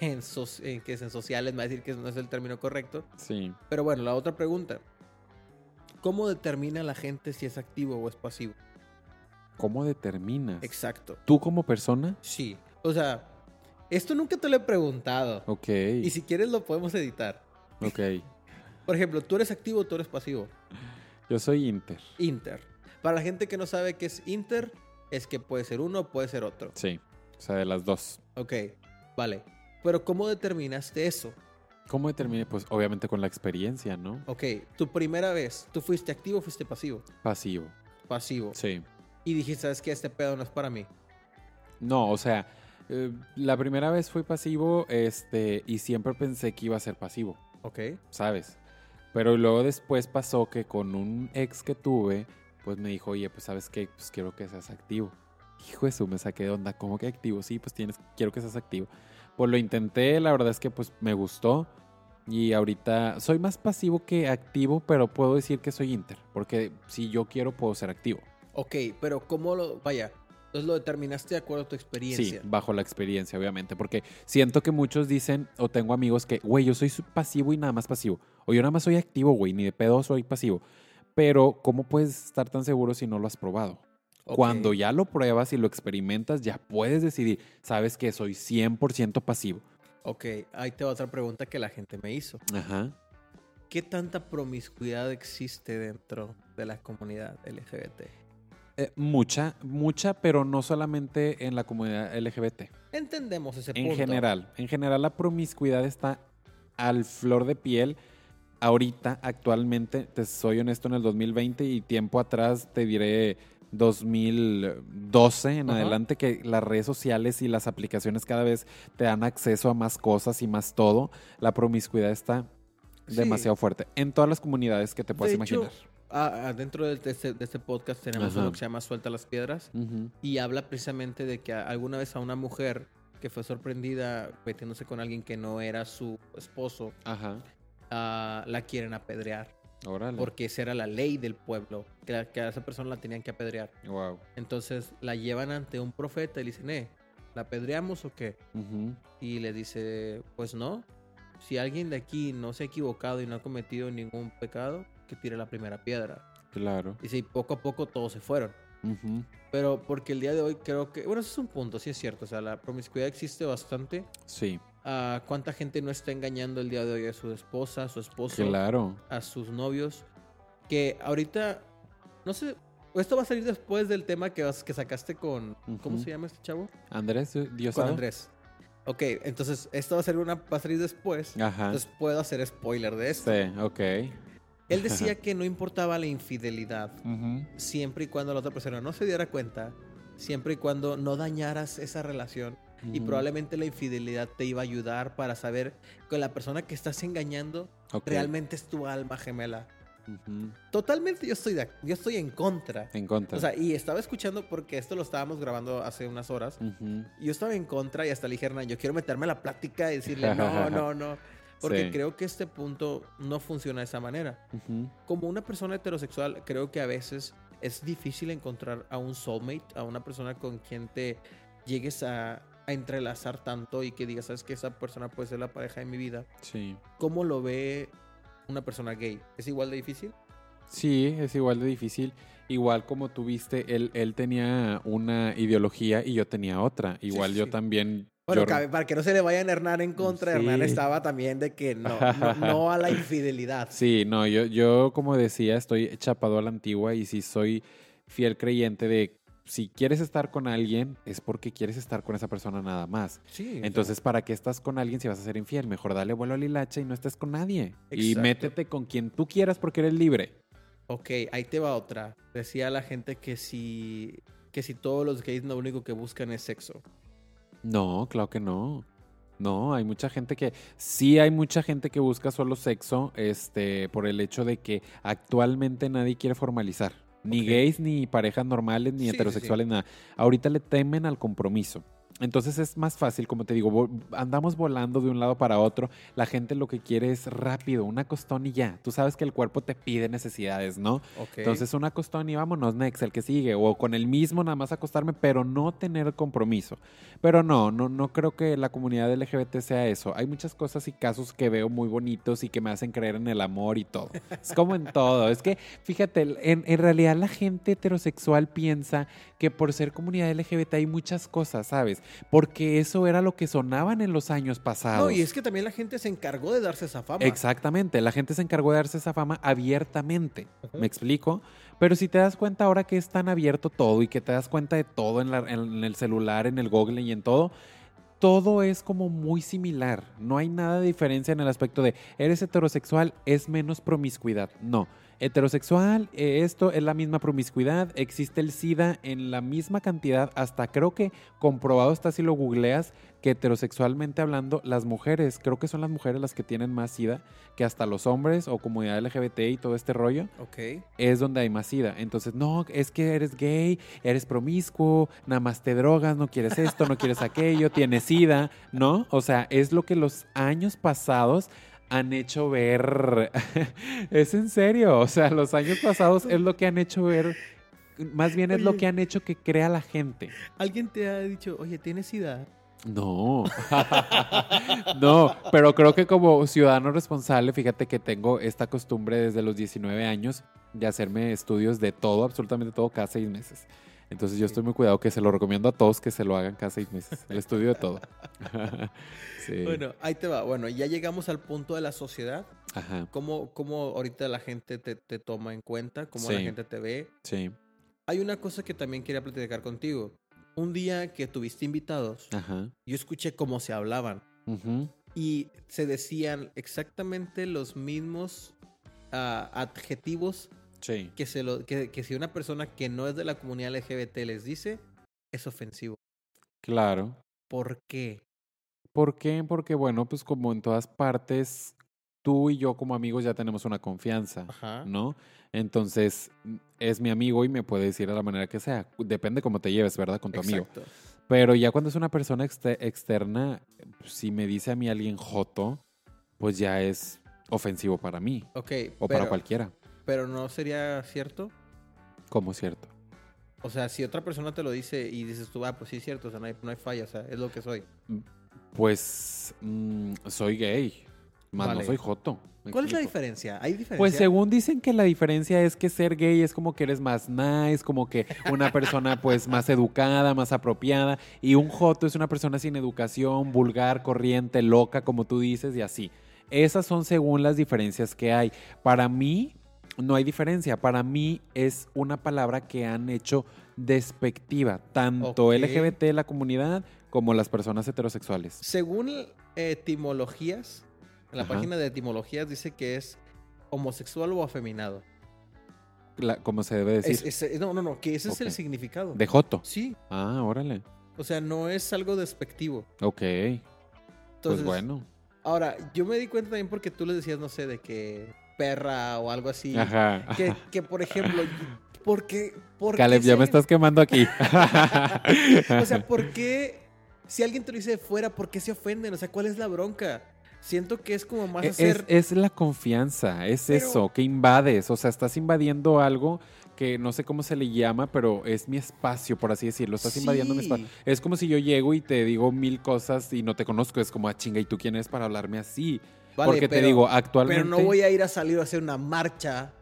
en, en que es en sociales me va a decir que no es el término correcto. Sí. Pero bueno, la otra pregunta. ¿Cómo determina la gente si es activo o es pasivo? ¿Cómo determinas? Exacto. ¿Tú como persona? Sí. O sea, esto nunca te lo he preguntado. Ok. Y si quieres lo podemos editar. Ok. Por ejemplo, ¿tú eres activo o tú eres pasivo? Yo soy Inter. Inter. Para la gente que no sabe qué es Inter, es que puede ser uno o puede ser otro. Sí. O sea, de las dos. Ok, vale. Pero ¿cómo determinaste eso? ¿Cómo determiné? Pues obviamente con la experiencia, ¿no? Ok, tu primera vez, ¿tú fuiste activo o fuiste pasivo? Pasivo. Pasivo. Sí. Y dijiste, ¿sabes qué? Este pedo no es para mí. No, o sea, eh, la primera vez fui pasivo, este, y siempre pensé que iba a ser pasivo, Ok. ¿sabes? Pero luego después pasó que con un ex que tuve, pues me dijo, oye, pues sabes qué, pues quiero que seas activo. Hijo de su, me saqué de onda, ¿cómo que activo? Sí, pues tienes, quiero que seas activo. Pues lo intenté, la verdad es que pues me gustó. Y ahorita soy más pasivo que activo, pero puedo decir que soy inter, porque si yo quiero puedo ser activo. Ok, pero ¿cómo lo...? Vaya, entonces lo determinaste de acuerdo a tu Sí, experiencia. bajo la experiencia, obviamente. Porque siento que muchos dicen, o tengo amigos que, güey, yo soy pasivo y nada más pasivo. O yo nada más soy activo, güey, ni de pedo soy pasivo. Pero, ¿cómo puedes estar tan seguro si no lo has probado? Cuando ya lo pruebas y lo experimentas, ya puedes decidir, sabes que soy 100% pasivo. Ok, ahí te va otra pregunta que la gente me hizo. Ajá. ¿Qué tanta promiscuidad existe dentro de la comunidad LGBT? Eh, mucha, mucha, pero no solamente en la comunidad LGBT. Entendemos ese En punto. general, en general la promiscuidad está al flor de piel. Ahorita, actualmente, te soy honesto, en el 2020 y tiempo atrás te diré 2012 en Ajá. adelante que las redes sociales y las aplicaciones cada vez te dan acceso a más cosas y más todo. La promiscuidad está Sí. demasiado fuerte en todas las comunidades que te puedas De imaginar. Ah, dentro de este, de este podcast tenemos Ajá. uno que se llama Suelta las Piedras y habla precisamente de que alguna vez a una mujer que fue sorprendida metiéndose con alguien que no era su esposo, Ajá. ah, la quieren apedrear. Órale. Porque esa era la ley del pueblo, que, la- que a esa persona la tenían que apedrear. Wow. Entonces la llevan ante un profeta y le dicen, eh, ¿la apedreamos o qué? Y le dice, pues no. Si alguien de aquí no se ha equivocado y no ha cometido ningún pecado, que tire la primera piedra. Claro. Y sí, poco a poco todos se fueron. Pero porque el día de hoy creo que, bueno, eso es un punto, sí es cierto. O sea, la promiscuidad existe bastante. Sí, Ah, ¿Cuánta gente no está engañando el día de hoy a su esposa, a su esposo, claro. a sus novios? Que ahorita, no sé, esto va a salir después del tema que, vas- que sacaste con, ¿cómo se llama este chavo? Andrés, Dios Con Andrés. Ok, entonces esto va a, ser una, va a salir después. Ajá. Entonces puedo hacer spoiler de esto. Sí, ok. Él decía que no importaba la infidelidad, Ujú. siempre y cuando la otra persona no se diera cuenta, siempre y cuando no dañaras esa relación. Y Ujú. probablemente la infidelidad te iba a ayudar para saber que la persona que estás engañando Ok. realmente es tu alma gemela. Ujú. Totalmente yo estoy, de, yo estoy en contra. En contra. O sea, y estaba escuchando porque esto lo estábamos grabando hace unas horas. Ujú. y Yo estaba en contra y hasta le dije, Hernán, yo quiero meterme a la plática y decirle, no, no, no. Porque Sí. creo que este punto no funciona de esa manera. Como una persona heterosexual, creo que a veces es difícil encontrar a un soulmate, a una persona con quien te llegues a, a entrelazar tanto y que digas, sabes que esa persona puede ser la pareja de mi vida. Sí. ¿Cómo lo ve una persona gay? ¿Es igual de difícil? Sí, es igual de difícil. Igual como tú viste, él, él tenía una ideología y yo tenía otra. Igual sí, yo también. Bueno, para que no se le vayan a Hernán en contra, Sí. Hernán estaba también de que no, no, no a la infidelidad. Sí, no, yo, yo como decía, estoy chapado a la antigua y sí soy fiel creyente de si quieres estar con alguien, es porque quieres estar con esa persona nada más. Sí. Entonces, ¿para qué estás con alguien si vas a ser infiel? Mejor dale vuelo a la hilacha y no estés con nadie. Y métete con quien tú quieras porque eres libre. Ok, ahí te va otra. Decía la gente que si, que si todos los gays lo único que buscan es sexo. No, claro que no. No, hay mucha gente que sí hay mucha gente que busca solo sexo, este, por el hecho de que actualmente nadie quiere formalizar, ni gays ni parejas normales ni Sí, sí, sí. heterosexuales nada. Ahorita le temen al compromiso. Entonces es más fácil, como te digo, andamos volando de un lado para otro. La gente lo que quiere es rápido, una costón y ya. Tú sabes que el cuerpo te pide necesidades, ¿no? Ok. Entonces una costón y vámonos, next, el que sigue. O con el mismo nada más acostarme, pero no tener compromiso. Pero no, no, no creo que la comunidad LGBT sea eso. Hay muchas cosas y casos que veo muy bonitos y que me hacen creer en el amor y todo. Es como en todo. Es que, fíjate, en, en realidad la gente heterosexual piensa que por ser comunidad LGBT hay muchas cosas, ¿sabes? Porque eso era lo que sonaban en los años pasados. no, y es que también la gente se encargó de darse esa fama. Exactamente, la gente se encargó de darse esa fama abiertamente. ¿me explico? Pero si te das cuenta ahora que es tan abierto todo y que te das cuenta de todo en, la- en el celular, en el Google y en todo, todo es como muy similar. No hay nada de diferencia en el aspecto de eres heterosexual, es menos promiscuidad. No. Heterosexual, eh, esto es la misma promiscuidad, existe el SIDA en la misma cantidad, hasta creo que comprobado está si lo googleas, que heterosexualmente hablando, las mujeres, creo que son las mujeres las que tienen más SIDA que hasta los hombres o comunidad LGBT y todo este rollo Ok. es donde hay más SIDA. Entonces, no, es que eres gay, eres promiscuo, nada más te drogas, no quieres esto, no quieres aquello, tienes SIDA, ¿no? O sea, es lo que los años pasados han hecho ver. es en serio, o sea, los años pasados es lo que han hecho ver. Más bien es lo que han hecho que crea la gente. Alguien te ha dicho, oye, ¿tienes sida? No, no, pero creo que como ciudadano responsable, fíjate que tengo esta costumbre desde los 19 años de hacerme estudios de todo, absolutamente todo, cada seis meses. Entonces yo estoy muy cuidado que se lo recomiendo a todos que se lo hagan cada seis meses, el estudio de todo. sí. Bueno, ahí te va. Bueno, ya llegamos al punto de la sociedad. Ajá, ¿Cómo, cómo ahorita la gente te, te toma en cuenta? ¿Cómo la gente te ve? sí, Hay una cosa que también quería platicar contigo. Un día que tuviste invitados, ajá. yo escuché cómo se hablaban y se decían exactamente los mismos ah, adjetivos Sí, que, se lo, que, que si una persona que no es de la comunidad LGBT les dice, es ofensivo. claro. ¿Por qué? ¿Por qué? Porque bueno, pues como en todas partes, tú y yo como amigos ya tenemos una confianza. Ajá. ¿no? Entonces, es mi amigo y me puede decir de la manera que sea. Depende cómo te lleves, ¿verdad? Con tu amigo. Pero ya cuando es una persona exte- externa, si me dice a mí alguien joto, pues ya es ofensivo para mí Ok. o para cualquiera, Pero no sería cierto. como cierto. O sea, si otra persona te lo dice y dices tú, ah, pues sí es cierto, o sea, no hay, no hay falla, o sea, es lo que soy. Pues mm, soy gay, más Vale. no soy joto. ¿me ¿Cuál es la diferencia? ¿Hay diferencia? Pues según dicen que la diferencia es que ser gay es como que eres más nice, como que una persona pues más educada, más apropiada y un joto es una persona sin educación, vulgar, corriente, loca, como tú dices y así. Esas son según las diferencias que hay. Para mí no hay diferencia, para mí es una palabra que han hecho despectiva, tanto Ok. LGBT la comunidad como las personas heterosexuales. Según etimologías, en la Ajá. página de etimologías dice que es homosexual o afeminado. La- como se debe decir. Es- es- no, no, no, que ese es el significado. de joto. Sí, Ah, órale. o sea, no es algo despectivo. Ok. Entonces, pues bueno. Ahora, yo me di cuenta también porque tú le decías, no sé, de que perra o algo así. Ajá. Que, que, por ejemplo, ¿por qué? por Caleb, ya me estás quemando aquí. O sea, ¿por qué? Si alguien te lo dice de fuera, ¿por qué se ofenden? O sea, ¿cuál es la bronca? Siento que es como más E- hacer... es, es la confianza, es Pero- eso, que invades. O sea, estás invadiendo algo que no sé cómo se le llama, pero es mi espacio, por así decirlo. Estás invadiendo mi espacio. Es como si yo llego y te digo mil cosas y no te conozco. Es como, ah, chinga, ¿y tú quién eres para hablarme así? Vale, Porque te digo, actualmente. Pero no voy a ir a salir a hacer una marcha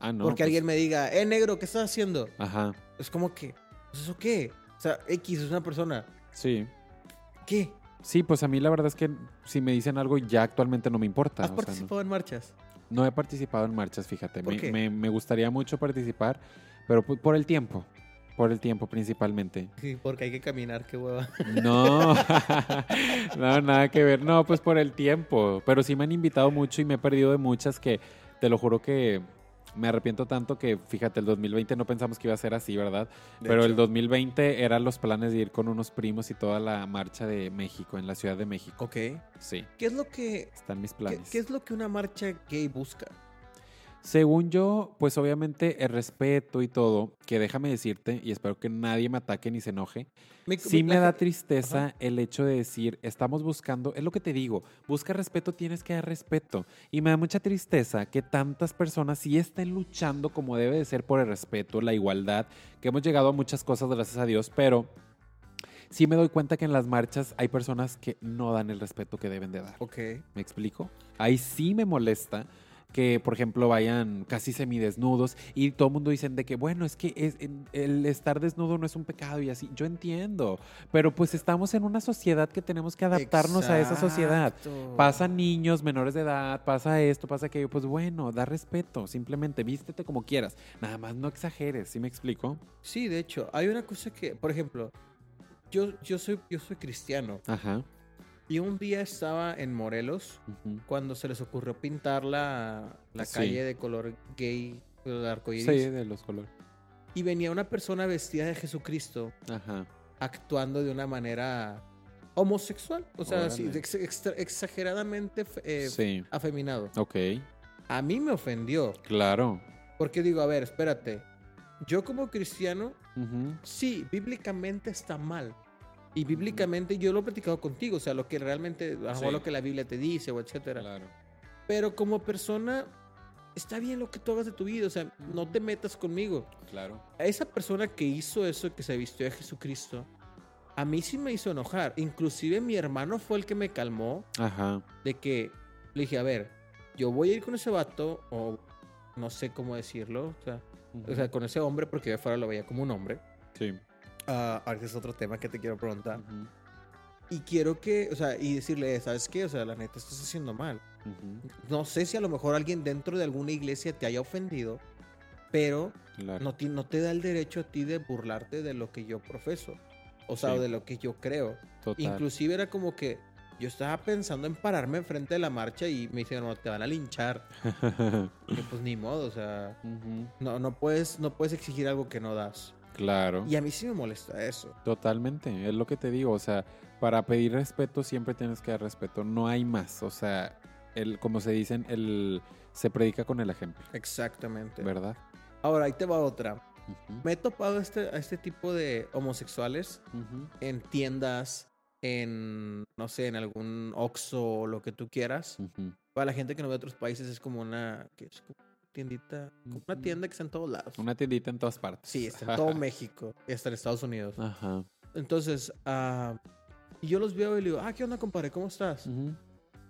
Ah, no. porque pues, alguien me diga, eh, negro, ¿qué estás haciendo? Ajá, Es como que, pues, ¿eso qué? O sea, X es una persona. sí. ¿Qué? Sí, pues a mí la verdad es que si me dicen algo ya actualmente no me importa. ¿Has o sea, no. participado en marchas? No he participado en marchas, fíjate. ¿Por me, qué? me- me gustaría mucho participar, pero por el tiempo. Por el tiempo principalmente. Sí, porque hay que caminar, qué hueva. No, no, nada que ver. No, pues por el tiempo. Pero sí me han invitado mucho y me he perdido de muchas que te lo juro que me arrepiento tanto que, fíjate, el 2020 no pensamos que iba a ser así, ¿verdad? De Pero el hecho. 2020 eran los planes de ir con unos primos y toda la marcha de México, en la Ciudad de México. Ok. Sí, ¿Qué es lo que... están mis ¿Qué, planes. qué es lo que una marcha gay busca? Según yo, pues obviamente el respeto y todo, que déjame decirte, y espero que nadie me ataque ni se enoje, Mi- sí me da tristeza Ajá. el hecho de decir, estamos buscando, es lo que te digo, busca respeto, tienes que dar respeto. Y me da mucha tristeza que tantas personas sí estén luchando como debe de ser por el respeto, la igualdad, que hemos llegado a muchas cosas, gracias a Dios, pero sí me doy cuenta que en las marchas hay personas que no dan el respeto que deben de dar. Ok. ¿Me explico? Ahí sí me molesta que, por ejemplo, vayan casi semidesnudos y todo el mundo dicen de que, bueno, es que es, el estar desnudo no es un pecado y así. Yo entiendo, pero pues estamos en una sociedad que tenemos que adaptarnos a esa sociedad. Pasan niños menores de edad, pasa esto, pasa aquello. Pues bueno, da respeto, simplemente vístete como quieras. Nada más no exageres, ¿sí me explico? Sí, de hecho, hay una cosa que, por ejemplo, yo, yo, soy, yo soy cristiano Ajá. Y un día estaba en Morelos cuando se les ocurrió pintar la, la Sí. calle de color gay, el arco Sí, iris, de los colores. y venía una persona vestida de Jesucristo Ajá. actuando de una manera homosexual, o sea, así, ex- exageradamente eh, Sí. afeminado. Ok. A mí me ofendió, Claro. porque digo, a ver, espérate, yo como cristiano. Sí, bíblicamente está mal. Y bíblicamente yo lo he platicado contigo, o sea, lo que realmente, a lo Sí. lo que la Biblia te dice, o etcétera. Claro. Pero como persona, está bien lo que tú hagas de tu vida, o sea, no te metas conmigo. Claro. A esa persona que hizo eso, que se vistió de Jesucristo, a mí sí me hizo enojar. Inclusive mi hermano fue el que me calmó Ajá. de que le dije, a ver, yo voy a ir con ese vato, o no sé cómo decirlo, o sea, o sea con ese hombre, porque de afuera lo veía como un hombre. sí. Ah, ahorita es otro tema que te quiero preguntar. Ujú, Y quiero que, o sea, y decirle, ¿sabes qué? O sea, la neta estás haciendo mal. ujú, No sé si a lo mejor alguien dentro de alguna iglesia te haya ofendido, pero Claro. no, ti- no te da el derecho a ti de burlarte de lo que yo profeso. O sea, Sí. de lo que yo creo. Total. Inclusive era como que yo estaba pensando en pararme enfrente de la marcha y me dijeron, no, te van a linchar. Y pues ni modo, o sea, Ujú, no, no, puedes, no puedes exigir algo que no das. Claro. Y a mí sí me molesta eso. Totalmente. Es lo que te digo. O sea, para pedir respeto siempre tienes que dar respeto. No hay más. O sea, el, como se dicen, el se predica con el ejemplo. Exactamente. ¿Verdad? Ahora, ahí te va otra. Me he topado a este, a este tipo de homosexuales en tiendas, en, no sé, en algún Oxxo o lo que tú quieras. Para la gente que no ve otros países es como una, ¿qué es? Como tiendita, una tienda que está en todos lados. Una tiendita en todas partes. Sí, está en todo México y hasta en Estados Unidos. Ajá. Entonces, ah, y yo los veo y le digo, ah, ¿qué onda, compadre? ¿Cómo estás?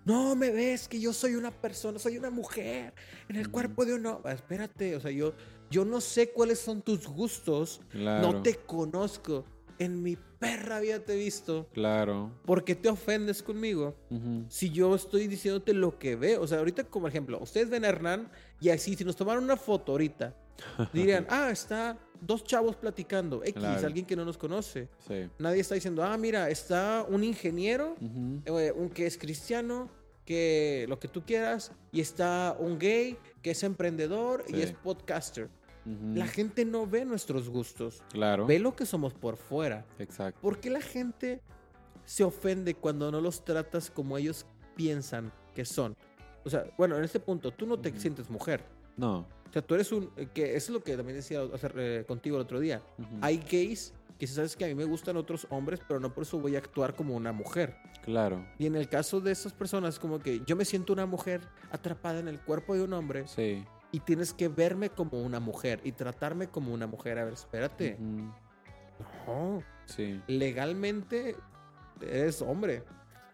No, me ves que yo soy una persona, soy una mujer en el cuerpo de un hombre. Espérate, o sea, yo, yo no sé cuáles son tus gustos, Claro. no te conozco. En mi perra vida te visto. Claro. ¿Por qué te ofendes conmigo? Si yo estoy diciéndote lo que veo. O sea, ahorita, como ejemplo, ustedes ven a Hernán y así, si nos tomaran una foto ahorita, dirían, ah, está dos chavos platicando. X, Claro. alguien que no nos conoce. Sí. Nadie está diciendo, ah, mira, está un ingeniero eh, un que es cristiano, que lo que tú quieras, y está un gay que es emprendedor y es podcaster. La gente no ve nuestros gustos, Claro. ve lo que somos por fuera. Exacto. ¿Por qué la gente se ofende cuando no los tratas como ellos piensan que son? O sea, bueno, en este punto, tú no te Ujú. sientes mujer. No. O sea, tú eres un... eh, que es lo que también decía hacer, eh, contigo el otro día. Hay gays que si sabes que a mí me gustan otros hombres, pero no por eso voy a actuar como una mujer. Claro. Y en el caso de esas personas, como que yo me siento una mujer atrapada en el cuerpo de un hombre Sí. Y tienes que verme como una mujer y tratarme como una mujer. A ver, espérate. No, Sí. legalmente eres hombre.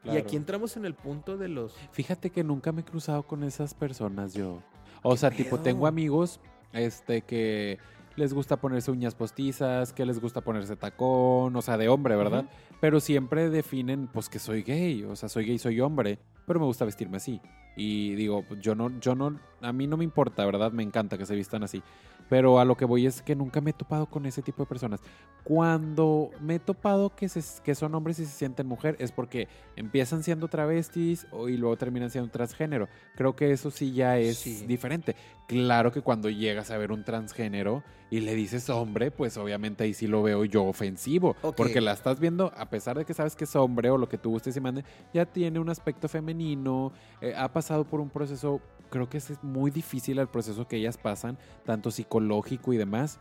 Y aquí entramos en el punto de los... Fíjate que nunca me he cruzado con esas personas yo. O sea, tipo, tengo amigos este que les gusta ponerse uñas postizas, que les gusta ponerse tacón, o sea, de hombre, ¿verdad? Pero siempre definen pues que soy gay, o sea, soy gay, soy hombre, pero me gusta vestirme así. Y digo, pues, yo no yo no a mí no me importa, ¿verdad? Me encanta que se vistan así. Pero a lo que voy es que nunca me he topado con ese tipo de personas. Cuando me he topado que, se- que son hombres y se sienten mujer es porque empiezan siendo travestis y luego terminan siendo transgénero. Creo que eso sí ya es Sí. diferente. Claro que cuando llegas a ver un transgénero, y le dices hombre, pues obviamente ahí sí lo veo yo ofensivo. Ok. Porque la estás viendo, a pesar de que sabes que es hombre o lo que tú gustes y mande, ya tiene un aspecto femenino, eh, ha pasado por un proceso, creo que es muy difícil el proceso que ellas pasan, tanto psicológico y demás.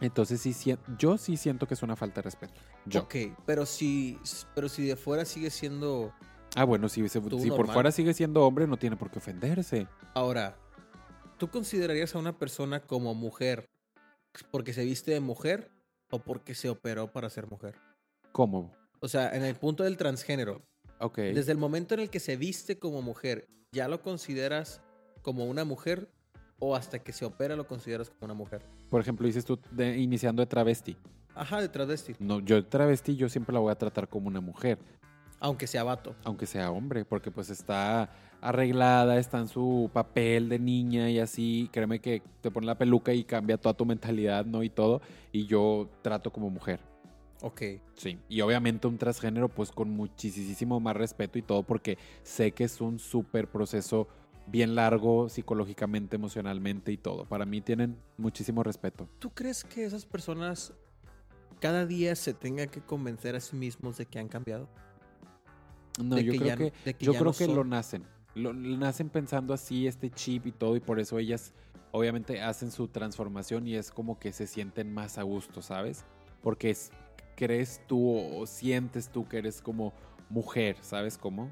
Entonces sí, sien- yo sí siento que es una falta de respeto. Yo. Ok, pero si, pero si de fuera sigue siendo... Ah, bueno, si, por fuera sigue siendo hombre, no tiene por qué ofenderse. Ahora, ¿tú considerarías a una persona como mujer porque se viste de mujer o porque se operó para ser mujer? ¿Cómo? O sea, en el punto del transgénero, Ok. desde el momento en el que se viste como mujer, ¿ya lo consideras como una mujer o hasta que se opera lo consideras como una mujer? Por ejemplo, dices tú de- iniciando de travesti. Ajá, de travesti, No, yo de travesti yo siempre la voy a tratar como una mujer, aunque sea vato. aunque sea hombre, porque pues está arreglada, está en su papel de niña y así. Créeme que te pone la peluca y cambia toda tu mentalidad, ¿no? Y todo. Y yo trato como mujer. Ok. Sí. Y obviamente un transgénero, pues con muchísimo más respeto y todo, porque sé que es un súper proceso bien largo psicológicamente, emocionalmente y todo. Para mí tienen muchísimo respeto. ¿Tú crees que esas personas cada día se tengan que convencer a sí mismos de que han cambiado? No, De yo que creo ya- que, de que yo ya creo no que lo nacen. Lo, lo nacen pensando así, este chip y todo, y por eso ellas obviamente hacen su transformación y es como que se sienten más a gusto, ¿sabes? Porque es- crees tú o, o sientes tú que eres como mujer, ¿sabes cómo?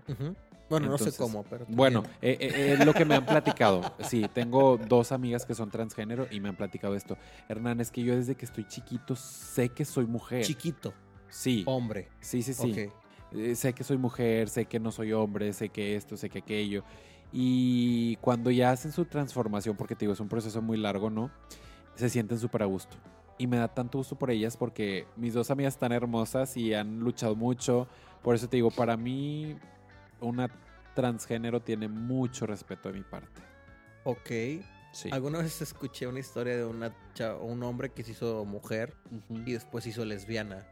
Bueno, no sé cómo, pero... Bueno, entiendo. eh, eh, es lo que me han platicado. Sí, tengo dos amigas que son transgénero y me han platicado esto. Hernán, es que yo desde que estoy chiquito sé que soy mujer. Chiquito, sí, hombre. sí, sí, sí. Ok. Eh, sé que soy mujer, sé que no soy hombre, sé que esto, sé que aquello. Y cuando ya hacen su transformación, porque te digo, es un proceso muy largo, ¿no? Se sienten súper a gusto. Y me da tanto gusto por ellas porque mis dos amigas están hermosas y han luchado mucho. Por eso te digo, para mí, una transgénero tiene mucho respeto de mi parte. Ok. Sí. Alguna vez escuché una historia de una cha- un hombre que se hizo mujer y después se hizo lesbiana.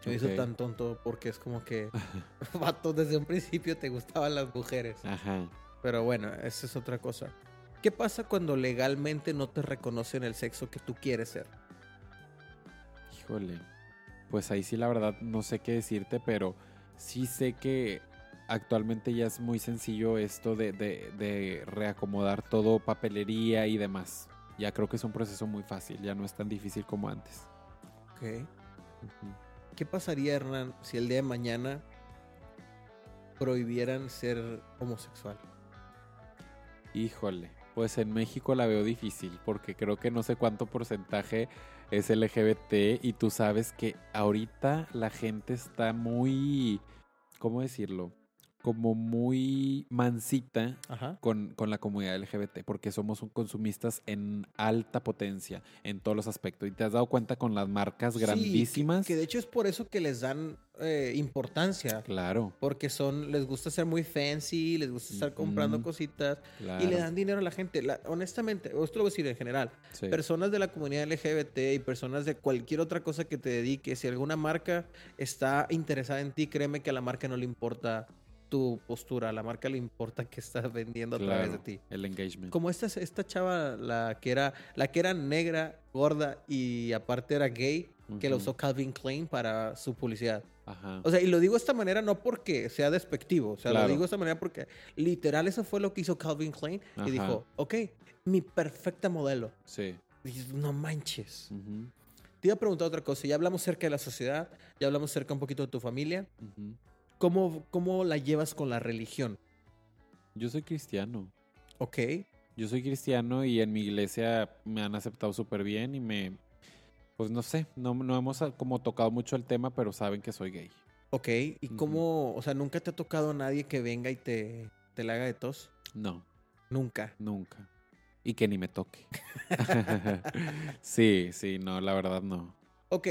Se me hizo tan tonto porque es como que, vato, desde un principio te gustaban las mujeres. Ajá. Pero bueno, esa es otra cosa. ¿Qué pasa cuando legalmente no te reconocen el sexo que tú quieres ser? Híjole. Pues ahí sí la verdad no sé qué decirte, pero sí sé que actualmente ya es muy sencillo esto de, de- de reacomodar todo, papelería y demás. Ya creo que es un proceso muy fácil, ya no es tan difícil como antes. Ok. ¿Qué pasaría, Hernán, si el día de mañana prohibieran ser homosexual? Híjole, pues en México la veo difícil porque creo que no sé cuánto porcentaje es LGBT y tú sabes que ahorita la gente está muy, ¿cómo decirlo? Como muy mansita con, con la comunidad LGBT, porque somos un consumistas en alta potencia en todos los aspectos. Y te has dado cuenta con las marcas Sí, grandísimas. que, que de hecho es por eso que les dan eh, importancia. Claro, Porque son, les gusta ser muy fancy, les gusta estar comprando cositas claro. y le dan dinero a la gente. La- honestamente, esto lo voy a decir en general. sí. Personas de la comunidad LGBT y personas de cualquier otra cosa que te dediques, si alguna marca está interesada en ti, créeme que a la marca no le importa tu postura, a la marca le importa que estás vendiendo a través de Claro, ti. El engagement. Como esta, esta chava, la que era, la que era negra, gorda y aparte era gay, que la usó Calvin Klein para su publicidad. Ajá. O sea, y lo digo de esta manera no porque sea despectivo, o sea, Claro. lo digo de esta manera porque literal eso fue lo que hizo Calvin Klein Ajá. y dijo, ok, mi perfecta modelo. sí. Y no manches. Ujú, Te iba a preguntar otra cosa, ya hablamos cerca de la sociedad, ya hablamos cerca un poquito de tu familia, ujú. ¿Cómo, cómo la llevas con la religión? Yo soy cristiano. Ok, Yo soy cristiano y en mi iglesia me han aceptado súper bien y me... Pues no sé, no, no hemos como tocado mucho el tema, pero saben que soy gay. ok, ¿y cómo, o sea, nunca te ha tocado a nadie que venga y te, te la haga de tos? No, Nunca. nunca. Y que ni me toque. sí, sí, no, la verdad no. Ok,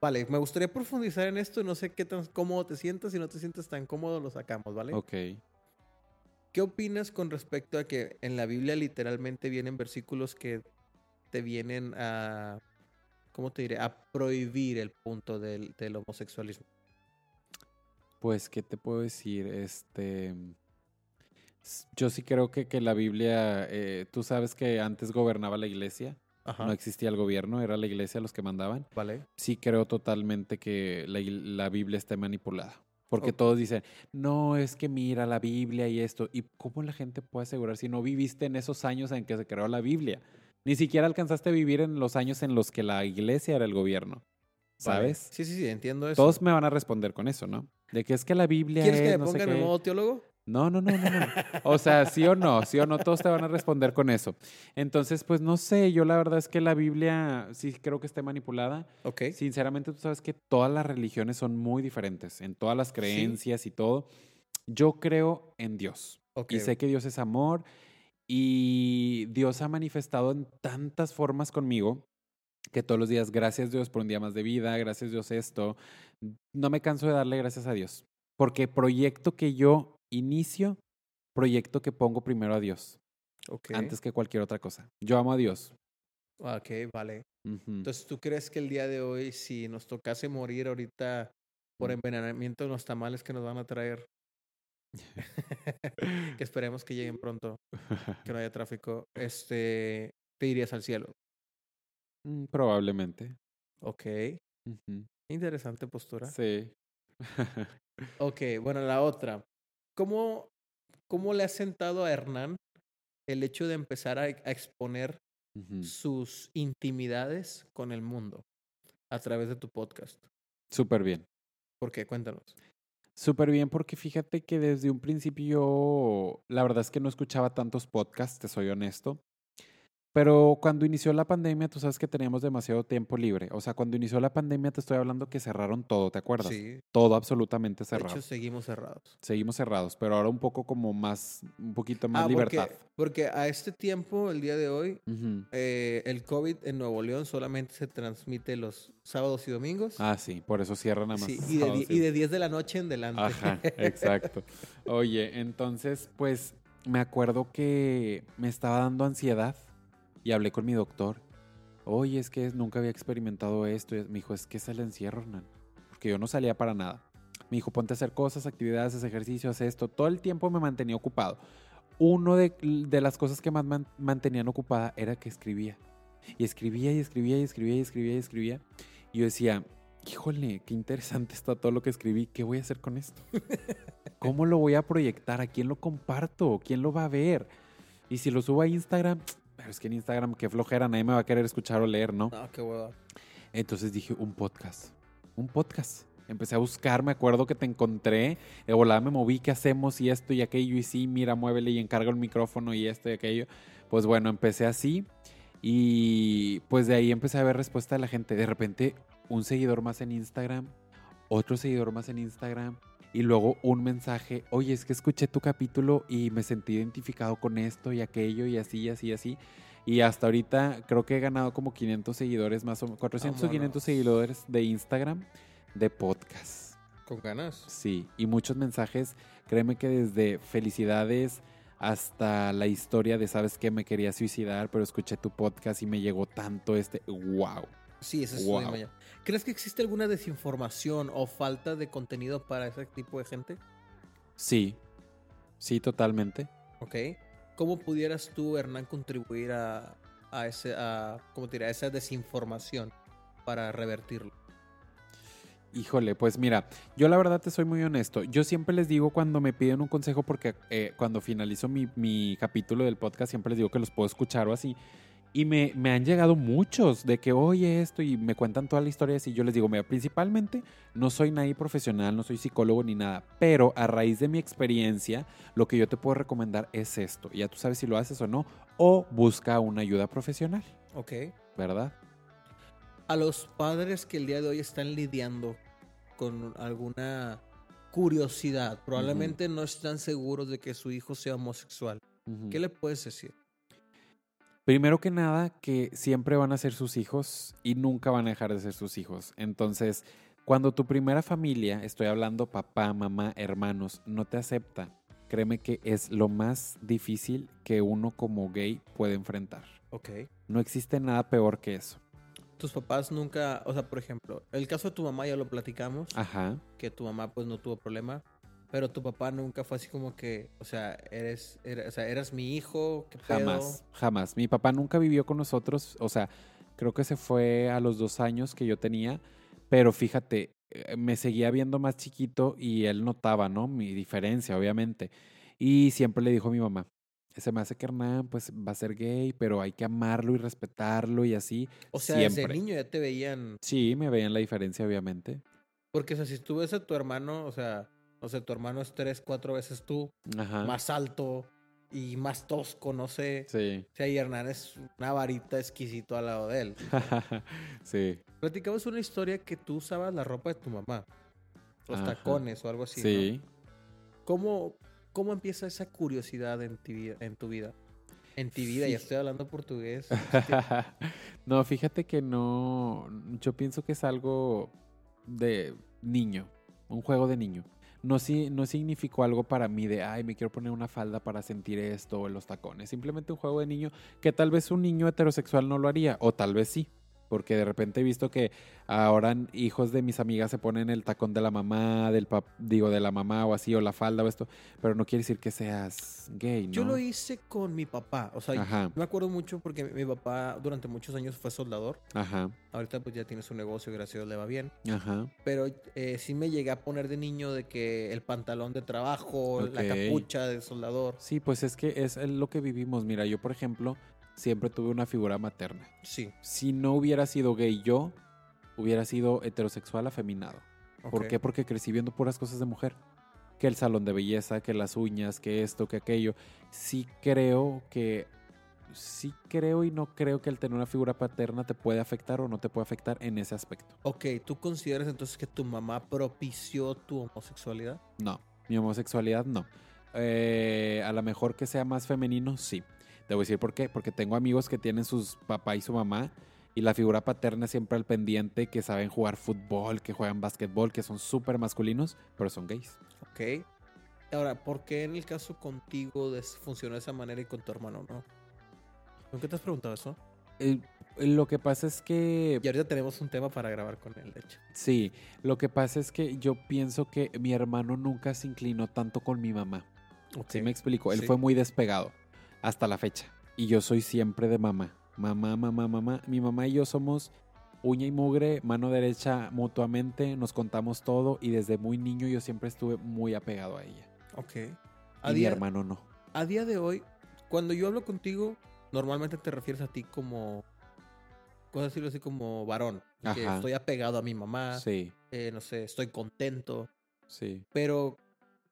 vale, me gustaría profundizar en esto, no sé qué tan cómodo te sientas, si no te sientes tan cómodo lo sacamos, ¿vale? Ok. ¿Qué opinas con respecto a que en la Biblia literalmente vienen versículos que te vienen a, ¿cómo te diré? A prohibir el punto del, del homosexualismo. Pues, ¿qué te puedo decir? Este. Yo sí creo que, que la Biblia. eh, Tú sabes que antes gobernaba la iglesia. Ajá. no existía el gobierno, era la iglesia los que mandaban. Vale. Sí creo totalmente que la, la Biblia está manipulada. Porque todos dicen, no, es que mira la Biblia y esto. ¿Y cómo la gente puede asegurar si no viviste en esos años en que se creó la Biblia? Ni siquiera alcanzaste a vivir en los años en los que la iglesia era el gobierno. Vale. ¿Sabes? Sí, sí, sí, entiendo eso. Todos me van a responder con eso, ¿no? De que es que la Biblia ¿Quieres que es me no sé ponga en modo teólogo? No, no, no, no, no. O sea, sí o no, sí o no, todos te van a responder con eso. Entonces, pues no sé, yo la verdad es que la Biblia sí creo que esté manipulada. Ok. Sinceramente, tú sabes que todas las religiones son muy diferentes en todas las creencias y todo. Yo creo en Dios ok. y sé que Dios es amor y Dios ha manifestado en tantas formas conmigo que todos los días, gracias Dios por un día más de vida, gracias Dios esto. No me canso de darle gracias a Dios, porque proyecto que yo inicio, proyecto que pongo primero a Dios, ok. antes que cualquier otra cosa. Yo amo a Dios. Ok, vale. Entonces, ¿tú crees que el día de hoy, si nos tocase morir ahorita por Mm. envenenamiento en los tamales que nos van a traer, que esperemos que lleguen pronto, que no haya tráfico, este, te irías al cielo? Mm, Probablemente. Ok. Interesante postura. Sí. Ok, bueno, la otra. ¿Cómo, cómo le ha sentado a Hernán el hecho de empezar a, a exponer sus intimidades con el mundo a través de tu podcast? Súper bien. ¿Por qué? Cuéntanos. Súper bien, porque fíjate que desde un principio la verdad es que no escuchaba tantos podcasts, te soy honesto. Pero cuando inició la pandemia, tú sabes que teníamos demasiado tiempo libre. O sea, cuando inició la pandemia, te estoy hablando que cerraron todo, ¿te acuerdas? Sí, Todo absolutamente de cerrado. hecho seguimos cerrados. Seguimos cerrados, pero ahora un poco como más, un poquito más Ah, libertad. Porque, porque a este tiempo, el día de hoy, eh, el COVID en Nuevo León solamente se transmite los sábados y domingos. Ah, sí, por eso cierran nada más. Sí, y, de, y de 10 de la noche en delante. Ajá, exacto. Oye, entonces, pues me acuerdo que me estaba dando ansiedad y hablé con mi doctor. Oye, es que nunca había experimentado esto. Me dijo, es que es el encierro, Hernán. Porque yo no salía para nada. Me dijo, ponte a hacer cosas, actividades, haz ejercicio, haz esto. Todo el tiempo me mantenía ocupado. Uno de, de las cosas que más man- mantenían ocupada era que escribía. Y escribía y escribía y escribía y escribía y escribía. Y yo decía, híjole, qué interesante está todo lo que escribí. ¿Qué voy a hacer con esto? ¿Cómo lo voy a proyectar? ¿A quién lo comparto? ¿Quién lo va a ver? Y si lo subo a Instagram, pero es que en Instagram, qué flojera, nadie me va a querer escuchar o leer, ¿no? No, qué hueva. Entonces dije, un podcast. Un podcast. Empecé a buscar, me acuerdo que te encontré. De volada me moví, ¿qué hacemos? Y esto y aquello. Y sí, mira, muévele y encarga el micrófono y esto y aquello. Pues bueno, empecé así. Y pues de ahí empecé a ver respuesta de la gente. De repente, un seguidor más en Instagram, otro seguidor más en Instagram. Y luego un mensaje, oye, es que escuché tu capítulo y me sentí identificado con esto y aquello y así, y así, y así. Y hasta ahorita creo que he ganado como 500 seguidores más o menos, 400 o 500 Vámonos. seguidores de Instagram de podcast. Con ganas. Sí, y muchos mensajes, créeme que desde felicidades hasta la historia de, sabes que me quería suicidar, pero escuché tu podcast y me llegó tanto este, wow. Sí, eso es Wow. ¿Crees que existe alguna desinformación o falta de contenido para ese tipo de gente? Sí, sí, totalmente. ¿Ok? ¿Cómo pudieras tú, Hernán, contribuir a, a, ese, a, ¿cómo te a esa desinformación para revertirlo? Híjole, pues mira, yo la verdad te soy muy honesto. Yo siempre les digo cuando me piden un consejo, porque eh, cuando finalizo mi, mi capítulo del podcast, siempre les digo que los puedo escuchar o así. Y me, me han llegado muchos de que, oye, esto, y me cuentan toda la historia así. Yo les digo, mira, principalmente no soy nadie profesional, no soy psicólogo ni nada, pero a raíz de mi experiencia, lo que yo te puedo recomendar es esto. Y ya tú sabes si lo haces o no, o busca una ayuda profesional, ¿Ok? ¿verdad? A los padres que el día de hoy están lidiando con alguna curiosidad, probablemente no están seguros de que su hijo sea homosexual. ¿Qué le puedes decir? Primero que nada, que siempre van a ser sus hijos y nunca van a dejar de ser sus hijos. Entonces, cuando tu primera familia, estoy hablando papá, mamá, hermanos, no te acepta, créeme que es lo más difícil que uno como gay puede enfrentar. Ok. No existe nada peor que eso. Tus papás nunca, o sea, por ejemplo, el caso de tu mamá ya lo platicamos, Ajá. que tu mamá pues no tuvo problema, Pero tu papá nunca fue así como que, o sea, eres, eres- o sea, eras mi hijo, ¿qué pedo? Jamás, jamás. Mi papá nunca vivió con nosotros, o sea, creo que se fue a los dos años que yo tenía, pero fíjate, eh, me seguía viendo más chiquito y él notaba, ¿no? Mi diferencia, obviamente. Y siempre le dijo a mi mamá, se me hace que Hernán, pues va a ser gay, pero hay que amarlo y respetarlo y así. O sea, siempre. desde niño ya te veían. Sí, me veían la diferencia, obviamente. Porque, o sea, si tú ves a tu hermano, o sea, no sé, tu hermano es tres, cuatro veces tú, Ajá. más alto y más tosco, no sé. Sí. O sea, y Hernán es una varita exquisito al lado de él. sí. Platicamos una historia que tú usabas la ropa de tu mamá. Los Ajá. tacones o algo así. ¿no? Sí. ¿Cómo, ¿Cómo empieza esa curiosidad en, ti vida- en tu vida? En ti vida, ya Fij- estoy hablando portugués. no, fíjate que no. Yo pienso que es algo de niño, un juego de niño. No, no significó algo para mí de, ay, me quiero poner una falda para sentir esto o los tacones. Simplemente un juego de niño que tal vez un niño heterosexual no lo haría, o tal vez sí. Porque de repente he visto que ahora hijos de mis amigas se ponen el tacón de la mamá, del pap- digo, de la mamá o así, o la falda o esto, pero no quiere decir que seas gay, ¿no? Yo lo hice con mi papá. O sea, Ajá, me acuerdo mucho porque mi papá durante muchos años fue soldador. ajá, Ahorita pues ya tiene su negocio, gracias a Dios le va bien. ajá. Pero eh, sí me llegué a poner de niño de que el pantalón de trabajo, la capucha de soldador. Sí, pues es que es lo que vivimos. Mira, yo, por ejemplo, siempre tuve una figura materna. Sí. Si no hubiera sido gay yo, hubiera sido heterosexual afeminado. ¿Por qué? Porque crecí viendo puras cosas de mujer. Que el salón de belleza, que las uñas, que esto, que aquello. Sí creo que... Sí creo y no creo que el tener una figura paterna te puede afectar o no te puede afectar en ese aspecto. Ok, ¿tú consideras entonces que tu mamá propició tu homosexualidad? No, mi homosexualidad no. Eh, a lo mejor que sea más femenino, sí. Te voy a decir por qué. Porque tengo amigos que tienen sus papá y su mamá y la figura paterna siempre al pendiente, que saben jugar fútbol, que juegan básquetbol, que son súper masculinos, pero son gays. Ok. Ahora, ¿por qué en el caso contigo funcionó de esa manera y con tu hermano no? ¿Con qué te has preguntado eso? Eh, lo que pasa es que... Y ahorita tenemos un tema para grabar con él, de hecho. Sí, lo que pasa es que yo pienso que mi hermano nunca se inclinó tanto con mi mamá. ¿Sí me explico? Él Sí. fue muy despegado hasta la fecha. Y yo soy siempre de mamá. Mamá, mamá, mamá. Mi mamá y yo somos uña y mugre, mano derecha mutuamente, nos contamos todo y desde muy niño yo siempre estuve muy apegado a ella. Ok. Y mi hermano no. a día de hoy, cuando yo hablo contigo, normalmente te refieres a ti como, cosas decirlo así como varón. Que estoy apegado a mi mamá, Sí, eh, no sé, estoy contento. sí, Pero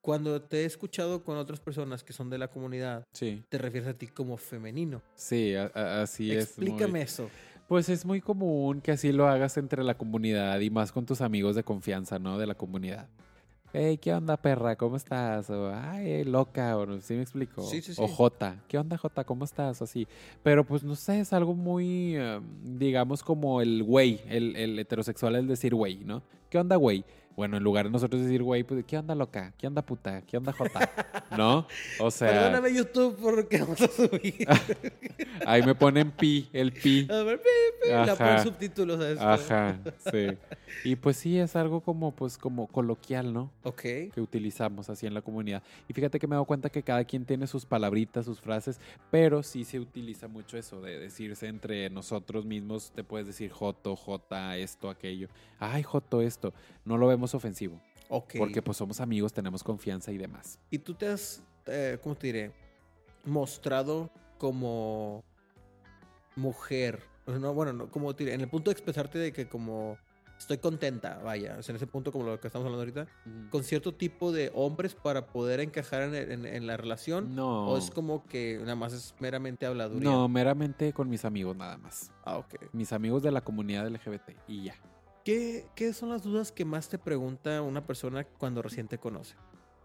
cuando te he escuchado con otras personas que son de la comunidad, sí. te refieres a ti como femenino. Sí, a- a- así es. Explícame eso. Pues es muy común que así lo hagas entre la comunidad y más con tus amigos de confianza, ¿no? De la comunidad. Hey, ¿qué onda, perra? ¿Cómo estás? O, ay, loca, o ¿sí me explico? Sí, sí, O. Jota, ¿qué onda, Jota? ¿Cómo estás? O así. Pero pues no sé, es algo muy, eh, digamos, como el güey, el, el heterosexual, el decir güey, ¿no? ¿Qué onda, güey? Bueno, en lugar de nosotros decir güey, pues, ¿qué onda, loca? ¿Qué onda, puta? ¿Qué onda, Jota? ¿No? O sea, Perdóname YouTube porque vamos a subir. ahí me ponen pi, el pi. A ver, pi, pi, Ajá. ponen subtítulos a esto. Ajá, sí. Y pues sí, es algo como, pues, como coloquial, ¿no? Ok. Que utilizamos así en la comunidad. Y fíjate que me he dado cuenta que cada quien tiene sus palabritas, sus frases, pero sí se utiliza mucho eso de decirse entre nosotros mismos. Te puedes decir Joto, Jota, esto, aquello. Ay, Joto, esto. No lo vemos ofensivo. Ok. Porque pues somos amigos, tenemos confianza y demás. Y tú te has, eh, ¿cómo te diré? Mostrado como mujer. No, bueno, no, como te diré, en el punto de expresarte de que como estoy contenta, vaya, o sea, en ese punto como lo que estamos hablando ahorita, con cierto tipo de hombres para poder encajar en, en- en la relación. No. O es como que nada más es meramente habladuría. No, meramente con mis amigos nada más. Ah, ok. Mis amigos de la comunidad LGBT y ya. ¿Qué, ¿Qué son las dudas que más te pregunta una persona cuando recién te conoce?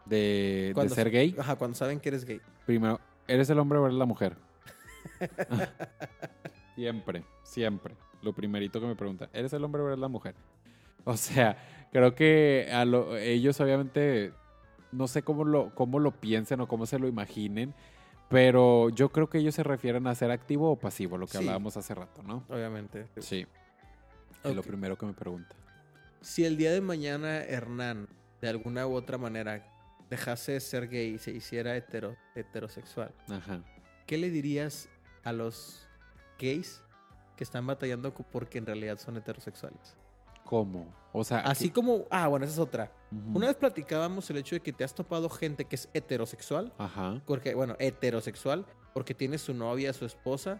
De, de ser gay. Ajá, cuando saben que eres gay. Primero, ¿eres el hombre o eres la mujer? siempre, siempre. Lo primerito que me pregunta, ¿eres el hombre o eres la mujer? O sea, creo que a lo- ellos obviamente, no sé cómo lo, cómo lo piensen o cómo se lo imaginen, pero yo creo que ellos se refieren a ser activo o pasivo, lo que Sí. hablábamos hace rato, ¿no? Obviamente. Sí, es lo primero que me pregunta. Si el día de mañana Hernán, de alguna u otra manera, dejase de ser gay y se hiciera hetero, heterosexual, Ajá. ¿qué le dirías a los gays que están batallando porque en realidad son heterosexuales? ¿Cómo? O sea, Así que- como, ah, bueno, esa es otra. Una vez platicábamos el hecho de que te has topado gente que es heterosexual, Ajá. porque, bueno, heterosexual, porque tiene su novia, su esposa,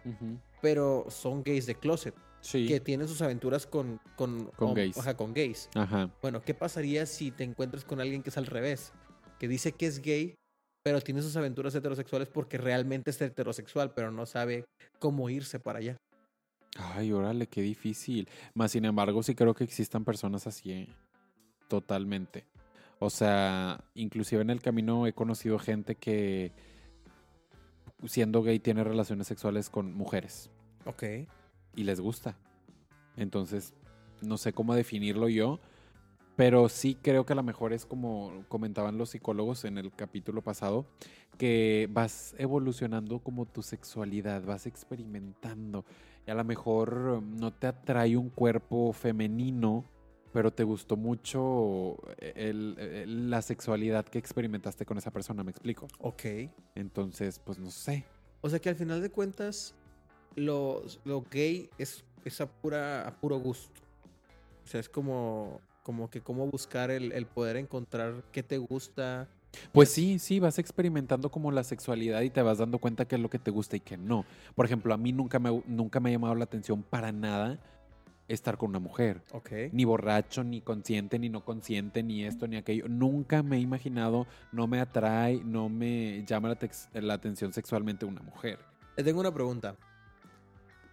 pero son gays de closet, Sí. que tienen sus aventuras con, con, Con hom- gays. Ajá, con gays. Ajá. Bueno, ¿qué pasaría si te encuentras con alguien que es al revés? Que dice que es gay, pero tiene sus aventuras heterosexuales porque realmente es heterosexual, pero no sabe cómo irse para allá. Ay, órale, qué difícil. Más sin embargo, sí creo que existan personas así, ¿eh? totalmente. O sea, inclusive en el camino he conocido gente que siendo gay tiene relaciones sexuales con mujeres Ok. Y les gusta. Entonces, no sé cómo definirlo yo, pero sí creo que a lo mejor es como comentaban los psicólogos en el capítulo pasado, que vas evolucionando como tu sexualidad, vas experimentando. Y a lo mejor um, no te atrae un cuerpo femenino, pero te gustó mucho el- el- la sexualidad que experimentaste con esa persona, ¿me explico? Ok. Entonces, pues no sé. O sea que al final de cuentas, lo, lo gay es, es a, pura, a puro gusto. O sea, es como, como que cómo buscar el, el poder encontrar qué te gusta. Pues sí, sí, vas experimentando como la sexualidad y te vas dando cuenta qué es lo que te gusta y qué no. Por ejemplo, a mí nunca me, nunca me ha llamado la atención para nada estar con una mujer. Ok. Ni borracho, ni consciente, ni no consciente, ni esto, ni aquello. Nunca me he imaginado, no me atrae, no me llama la, la atención sexualmente una mujer. Le tengo una pregunta.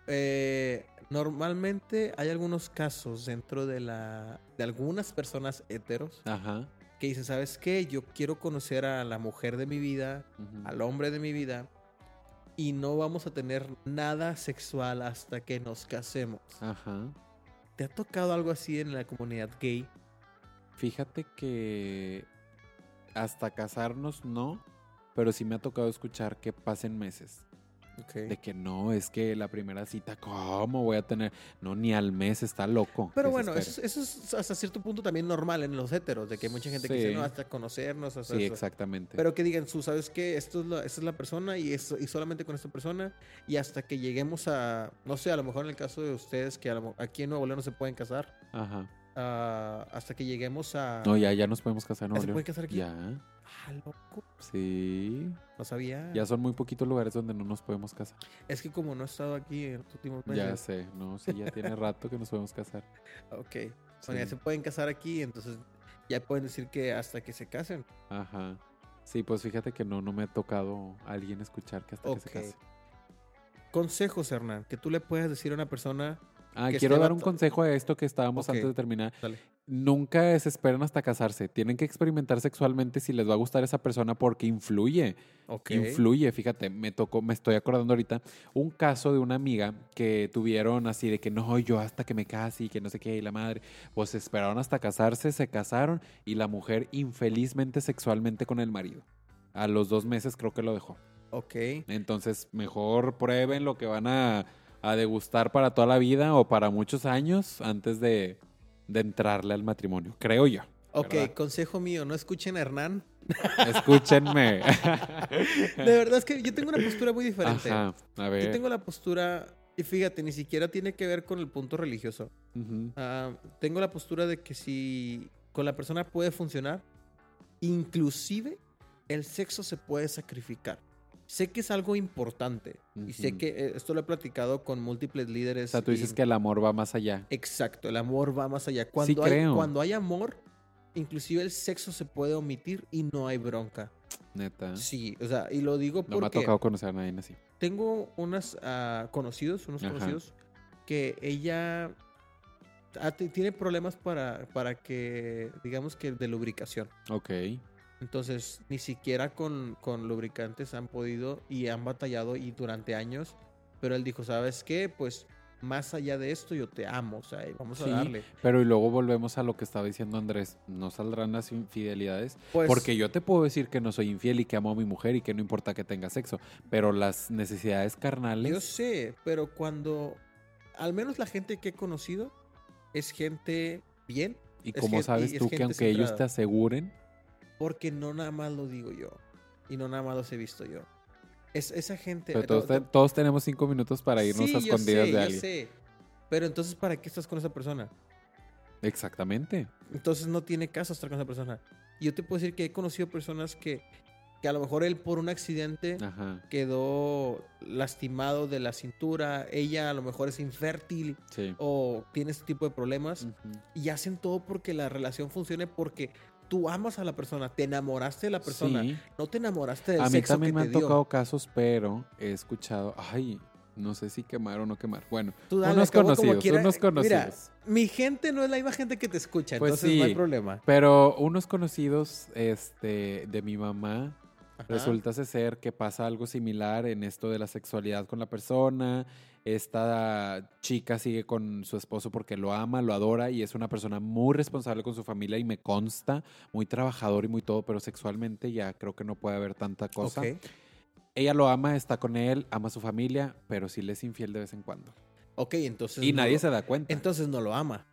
Eh, normalmente hay algunos casos dentro de la de algunas personas heteros Ajá. que dicen, ¿sabes qué? Yo quiero conocer a la mujer de mi vida, al hombre de mi vida, y no vamos a tener nada sexual hasta que nos casemos. Ajá. ¿Te ha tocado algo así en la comunidad gay? Fíjate que hasta casarnos no, pero sí me ha tocado escuchar que pasen meses. De que no, es que la primera cita, ¿cómo voy a tener? No, ni al mes, está loco. Pero que bueno, eso, eso es hasta cierto punto también normal en los heteros, de que mucha gente que dice, Sí. no, hasta conocernos, hasta Sí, eso". exactamente. Pero que digan, tú sabes que esto es la, esta es la persona y, eso, y solamente con esta persona y hasta que lleguemos a, no sé, a lo mejor en el caso de ustedes que a lo aquí en Nuevo León no se pueden casar, Ajá. Ah, hasta que lleguemos a... No, ya, ya nos podemos casar, ¿no? ¿Ya se puede casar aquí? Ya, Ah, loco, sí. no sabía. Ya son muy poquitos lugares donde no nos podemos casar. Es que como no he estado aquí en los últimos Ya meses. sé, no, sí, ya tiene rato que nos podemos casar. Ok. Bueno, ya se pueden casar aquí, entonces ya pueden decir que hasta que se casen. Ajá. Sí, pues fíjate que no, no me ha tocado a alguien escuchar que hasta que se case. Consejos, Hernán, que tú le puedas decir a una persona. Ah, quiero esté dar un consejo a esto que estábamos antes de terminar. Dale. Nunca se esperen hasta casarse. Tienen que experimentar sexualmente si les va a gustar esa persona porque influye. Ok. Influye, fíjate, me tocó, me estoy acordando ahorita, un caso de una amiga que tuvieron así de que no, yo hasta que me case y que no sé qué, y la madre, pues esperaron hasta casarse, se casaron y la mujer infelizmente sexualmente con el marido. A los dos meses creo que lo dejó. Ok. Entonces, mejor prueben lo que van a, a degustar para toda la vida o para muchos años antes de, de entrarle al matrimonio, creo yo. Ok, ¿verdad? consejo mío, no escuchen a Hernán. Escúchenme. De verdad es que yo tengo una postura muy diferente. Ajá, a Yo ver. tengo la postura, y fíjate, ni siquiera tiene que ver con el punto religioso. Ah, tengo la postura de que si con la persona puede funcionar, inclusive el sexo se puede sacrificar. Sé que es algo importante y sé que eh, esto lo he platicado con múltiples líderes. O sea, tú dices y- que el amor va más allá. Exacto, el amor va más allá. Cuando, hay, creo. cuando hay amor, inclusive el sexo se puede omitir y no hay bronca. Neta. Sí, o sea, y lo digo No me ha porque tocado conocer a nadie así. tengo unos conocidos, unos Ajá. conocidos, que ella tiene problemas para, para que, digamos que de lubricación. Ok. Entonces, ni siquiera con, con lubricantes han podido y han batallado y durante años. Pero él dijo, ¿sabes qué? Pues más allá de esto, yo te amo. O sea, vamos a Sí, darle. Pero y luego volvemos a lo que estaba diciendo Andrés. No saldrán las infidelidades. Pues, Porque yo te puedo decir que no soy infiel y que amo a mi mujer y que no importa que tenga sexo. Pero las necesidades Yo carnales. sé, pero cuando, al menos la gente que he conocido, es gente bien. ¿Y cómo gen- sabes tú que gente aunque ellos centrada. te aseguren, Porque no nada más lo digo yo. Y no nada más los he visto yo. Es, esa gente. Pero eh, todos, to- te- todos tenemos cinco minutos para irnos Sí, a yo escondidas sé, de yo alguien. sé. Pero entonces, ¿para qué estás con esa persona? Exactamente. Entonces no tiene caso estar con esa persona. Y yo te puedo decir que he conocido personas que, que a lo mejor él por un accidente Ajá. quedó lastimado de la cintura, ella a lo mejor es infértil Sí. o tiene este tipo de problemas y hacen todo porque la relación funcione porque tú amas a la persona, te enamoraste de la persona, Sí. no te enamoraste del A mí sexo también que me te han dio. tocado casos, pero he escuchado, ay, no sé si quemar o no quemar. Bueno, Tú dale, unos conocidos, unos Mira, conocidos. mi gente no es la misma gente que te escucha, Pues entonces no hay problema. Pero unos conocidos este, de mi mamá, Ajá. resulta ser que pasa algo similar en esto de la sexualidad con la persona. Esta chica sigue con su esposo porque lo ama, lo adora y es una persona muy responsable con su familia y me consta, muy trabajador y muy todo, pero sexualmente ya creo que no puede haber tanta cosa. Ok. Ella lo ama, está con él, ama a su familia, pero sí le es infiel de vez en cuando. Ok, entonces. Y no nadie lo- se da cuenta. Entonces no lo ama.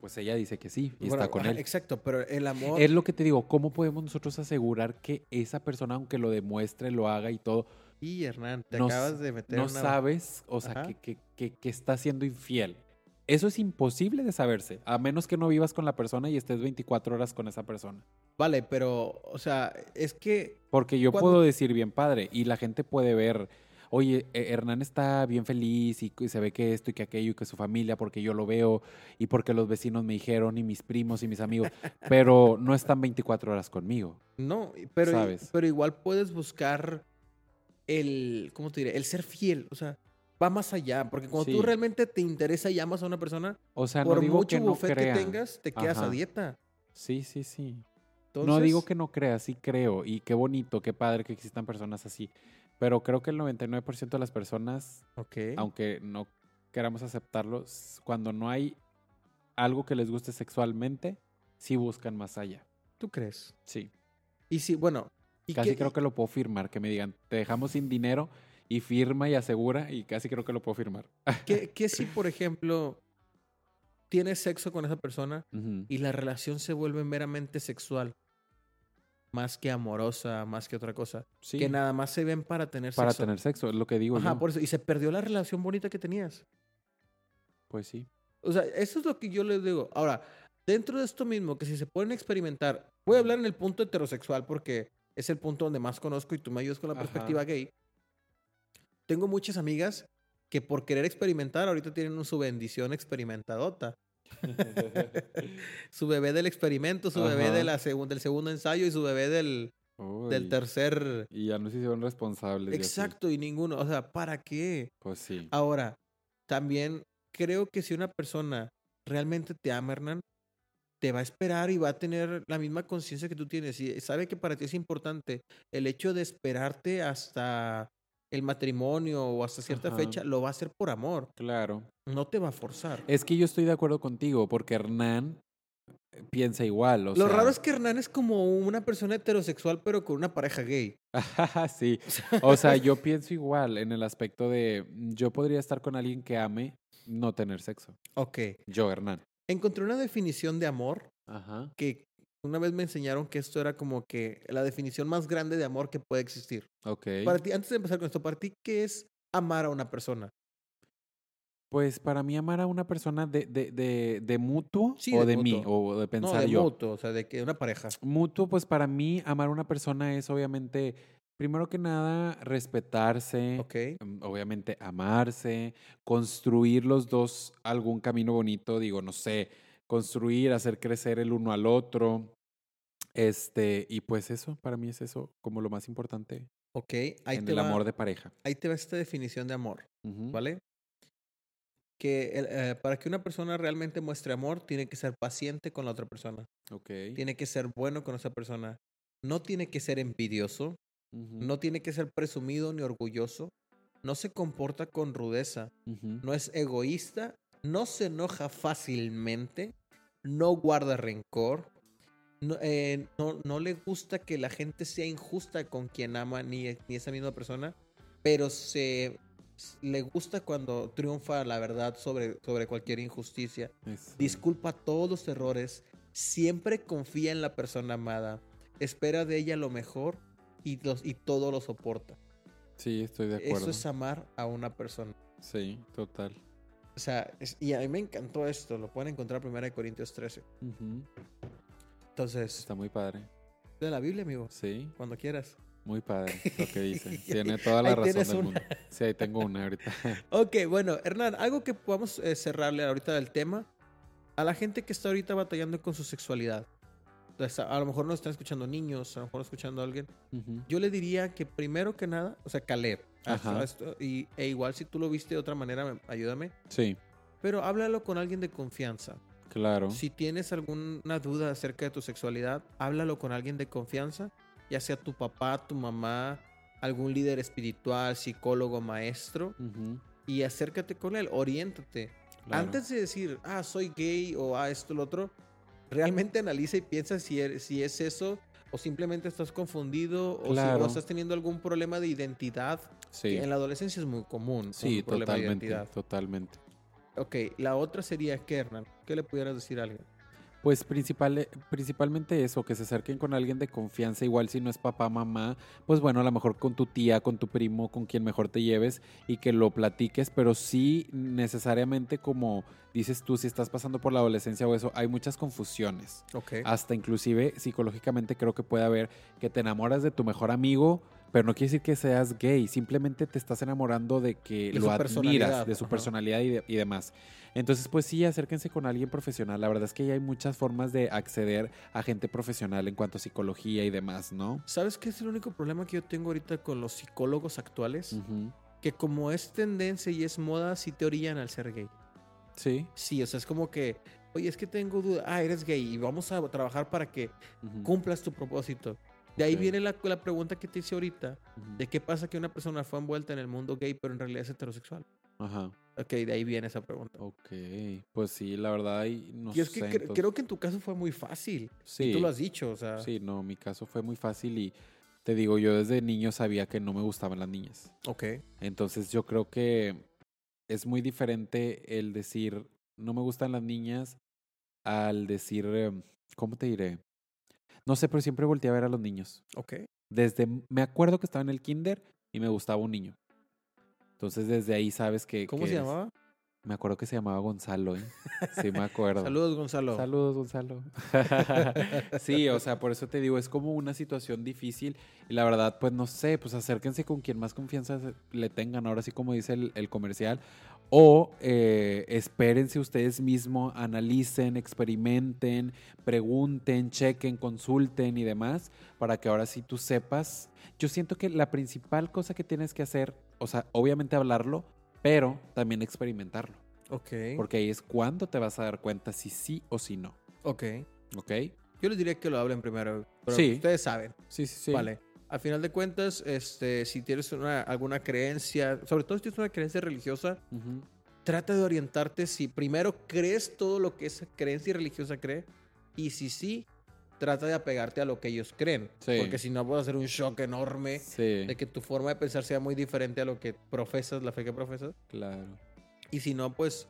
Pues ella dice que sí y Bueno, está con él. Exacto, pero el amor. Es lo que te digo, ¿cómo podemos nosotros asegurar que esa persona, aunque lo demuestre, lo haga y todo, Y Hernán, te no, acabas de meter no una- sabes, o sea, que, que- que- que está siendo infiel? Eso es imposible de saberse, a menos que no vivas con la persona y estés 24 horas con esa persona. Vale, pero, o sea, es que. Porque yo Cuando- puedo decir bien padre y la gente puede ver, oye, eh, Hernán está bien feliz y, se ve que esto y que aquello y que su familia, porque yo lo veo y porque los vecinos me dijeron y mis primos y mis amigos, pero no están 24 horas conmigo. No, pero, ¿Sabes? pero igual puedes buscar el. ¿Cómo te diré? El ser fiel. O sea, va más allá. Porque cuando tú realmente te interesa y amas a una persona, O sea, por no digo mucho que no buffet crea. que tengas, te quedas a dieta. Sí, sí, sí. no digo que no crea, sí creo. Y qué bonito, qué padre que existan personas así. Pero creo que el 99% de las personas, aunque no queramos aceptarlo, cuando no hay algo que les guste sexualmente, sí buscan más allá. ¿Tú crees? Sí. Y sí, bueno. ¿y Casi qué- creo que lo puedo firmar, que me digan, te dejamos sin dinero y firma y asegura y casi creo que lo puedo firmar. ¿Qué, qué si, por ejemplo, tienes sexo con esa persona y la relación se vuelve meramente sexual? Más que amorosa, más que otra cosa. Sí, Que nada más se ven para tener para sexo. tener sexo, es lo que digo Ajá, yo. por eso. Y se perdió la relación bonita que tenías. Pues sí. O sea, eso es lo que yo les digo. Ahora, dentro de esto mismo, que si se pueden experimentar, voy a hablar en el punto heterosexual porque es el punto donde más conozco y tú me ayudas con la Ajá. perspectiva gay. Tengo muchas amigas que por querer experimentar ahorita tienen su bendición experimentadota. su bebé del experimento, su bebé de la del segundo ensayo y su bebé del, del tercer... Y ya no se hicieron responsables. y. Exacto, y ninguno. O sea, ¿para qué? Pues sí. Ahora, también creo que si una persona realmente te ama, Hernán, te va a esperar y va a tener la misma conciencia que tú tienes. Y sabe que para ti es importante el hecho de esperarte hasta el matrimonio o hasta cierta Ajá. fecha, lo va a hacer por amor. Claro. No te va a forzar. Es que yo estoy de acuerdo contigo, porque Hernán eh, piensa igual. O Lo sea, raro es que Hernán es como una persona heterosexual, pero con una pareja gay. sí. O sea, yo pienso igual en el aspecto de mm, yo podría estar con alguien que ame no tener sexo. Ok. Yo, Hernán. Encontré una definición de amor Ajá. que una vez me enseñaron que esto era como que la definición más grande de amor que puede existir. Ok. Para ti, antes de empezar con esto, para ti, ¿qué es amar a una persona? Pues para mí amar a una persona de, de, de, de mutuo Sí, o de de, mí o de No, pensar de yo. mutuo, o sea, de que una pareja. Mutuo, pues para mí amar a una persona es obviamente, primero que nada, respetarse. Ok. mm, obviamente amarse, construir los dos algún camino bonito, digo, no sé, construir, hacer crecer el uno al otro. Este, y pues eso, para mí es eso como lo más importante Ok, ahí en te, el va, amor de pareja. ahí te va esta definición de amor, ¿vale? Que el, eh, para que una persona realmente muestre amor, tiene que ser paciente con la otra persona. Ok. Tiene que ser bueno con esa persona. No tiene que ser envidioso. No tiene que ser presumido ni orgulloso. No se comporta con rudeza. no es egoísta, no se enoja fácilmente, no guarda rencor, no, eh, no, no le gusta que la gente sea injusta con quien ama ni, ni esa misma persona, pero se le gusta cuando triunfa la verdad sobre, sobre cualquier injusticia. eso. Disculpa todos los errores, siempre confía en la persona amada, espera de ella lo mejor y, los, y todo lo soporta. Sí, estoy de acuerdo. Eso es amar a una persona. Sí, total. O sea, es- y a mí me encantó esto. Lo pueden encontrar en 1 Corintios 13. Ujú. Entonces, Está muy padre. de la Biblia, amigo. Sí, Cuando quieras. muy padre lo que dice. Tiene toda la razón del una. mundo. Sí, ahí tengo una ahorita. Ok, bueno, Hernán, algo que podamos eh, cerrarle ahorita del tema a la gente que está ahorita batallando con su sexualidad. Entonces, a, a lo mejor nos están escuchando niños, a lo mejor escuchando a alguien. Yo le diría que primero que nada, o sea, Caleb. Ajá. esto- y, e igual si tú lo viste de otra manera, me- ayúdame. Sí, Pero háblalo con alguien de confianza. claro. Si tienes alguna duda acerca de tu sexualidad, háblalo con alguien de confianza, ya sea tu papá, tu mamá, algún líder espiritual, psicólogo, maestro, Ujú, y acércate con él, oriéntate. claro. Antes de decir, ah, soy gay o ah, esto, lo otro, realmente analiza y piensa si, eres- si es eso o simplemente estás confundido o, si- o Claro. estás teniendo algún problema de identidad. Sí, que en la adolescencia es muy común. sí, de totalmente, totalmente. Ok, la otra sería que, Hernán, ¿qué le pudieras decir a alguien? Pues principal, principalmente eso, que se acerquen con alguien de confianza, igual si no es papá, mamá, pues bueno, a lo mejor con tu tía, con tu primo, con quien mejor te lleves y que lo platiques, pero sí necesariamente como dices tú, si estás pasando por la adolescencia o eso, hay muchas confusiones. Ok. Hasta inclusive psicológicamente creo que puede haber que te enamoras de tu mejor amigo, pero no quiere decir que seas gay, simplemente te estás enamorando de que De lo admiras, de su ajá. personalidad y, de- y demás. Entonces, pues sí, acérquense con alguien profesional. La verdad es que ya hay muchas formas de acceder a gente profesional en cuanto a psicología y demás, ¿no? ¿Sabes qué es el único problema que yo tengo ahorita con los psicólogos actuales? Que como es tendencia y es moda, sí te orillan al ser gay. Sí. Sí, o sea, es como que, oye, es que tengo duda, ah, eres gay y vamos a trabajar para que Ujú. cumplas tu propósito. De ahí viene la, la pregunta que te hice ahorita, de qué pasa que una persona fue envuelta en el mundo gay, pero en realidad es heterosexual. Ajá. Ok, de ahí viene esa pregunta. Ok. Pues sí, la verdad, ahí no y es que sé. cre- entonces- creo que en tu caso fue muy fácil. Sí. Y tú lo has dicho, o sea. Sí, no, mi caso fue muy fácil y te digo, yo desde niño sabía que no me gustaban las niñas. Ok. Entonces yo creo que es muy diferente el decir no me gustan las niñas al decir, em, ¿cómo te diré? No sé, pero siempre volteé a ver a los niños. Ok. Desde, me acuerdo que estaba en el kinder y me gustaba un niño. Entonces desde ahí sabes que... ¿Cómo que se es- llamaba? Me acuerdo que se llamaba Gonzalo, ¿eh? Sí, me acuerdo. Saludos, Gonzalo. Saludos, Gonzalo. sí, o sea, por eso te digo, es como una situación difícil y la verdad, pues no sé, pues acérquense con quien más confianza le tengan, ahora sí como dice el, el comercial, o eh, espérense ustedes mismos, analicen, experimenten, pregunten, chequen, consulten y demás, para que ahora sí tú sepas. Yo siento que la principal cosa que tienes que hacer, o sea, obviamente hablarlo, pero también experimentarlo. Ok. Porque ahí es cuando te vas a dar cuenta si sí o si no. Ok. ¿Ok? Yo les diría que lo hablen primero. Pero Sí. ustedes saben. Sí, sí, sí. Vale. Al final de cuentas, este, si tienes una, alguna creencia, sobre todo si tienes una creencia religiosa, trata de orientarte si primero crees todo lo que esa creencia religiosa cree y si sí, trata de apegarte a lo que ellos creen. Sí. Porque si no, puede ser un shock enorme Sí, de que tu forma de pensar sea muy diferente a lo que profesas, la fe que profesas. claro. Y si no, pues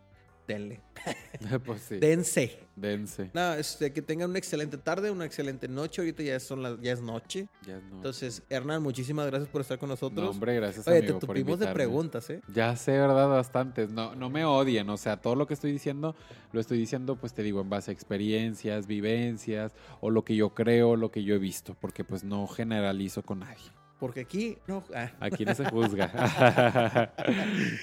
denle. pues sí. Dense. Dense. Nada, este, que tengan una excelente tarde, una excelente noche. Ahorita ya, son las, ya es noche. Ya no. Entonces, Hernán, muchísimas gracias por estar con nosotros. No, hombre, gracias Oye, amigo te de preguntas, ¿eh? Ya sé, ¿verdad? Bastantes. No, no me odien. O sea, todo lo que estoy diciendo, lo estoy diciendo, pues te digo, en base a experiencias, vivencias, o lo que yo creo, lo que yo he visto, porque pues no generalizo con nadie. Porque aquí, no. ah. Aquí no se juzga.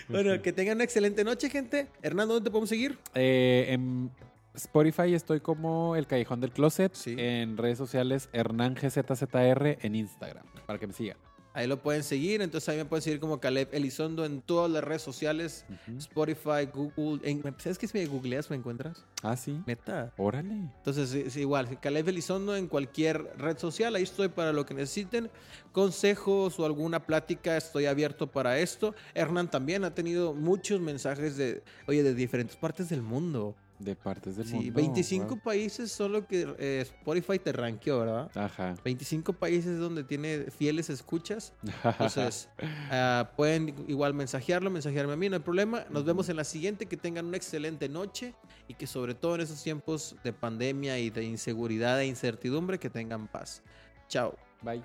Bueno, que tengan una excelente noche, gente. Hernán, ¿dónde te podemos seguir? Eh, en Spotify estoy como El Callejón del Closet. Sí. En redes sociales, Hernán GZZR en Instagram, para que me sigan. Ahí lo pueden seguir. Entonces ahí me pueden seguir como Caleb Elizondo en todas las redes sociales. Spotify, Google. en- ¿Sabes que si me googleas me encuentras? Ah, sí. Neta. Órale. Entonces, es igual, Caleb Elizondo en cualquier red social, ahí estoy para lo que necesiten. Consejos o alguna plática, estoy abierto para esto. Hernán también ha tenido muchos mensajes de, oye, de diferentes partes del mundo. De partes del Sí, mundo. 25 wow. países son lo que eh, Spotify te rankeó, ¿verdad? Ajá. 25 países donde tiene fieles escuchas. Entonces, ah, pueden igual mensajearlo, mensajearme a mí, no hay problema. Nos vemos en la siguiente, que tengan una excelente noche y que sobre todo en esos tiempos de pandemia y de inseguridad e incertidumbre, que tengan paz. Chao. Bye.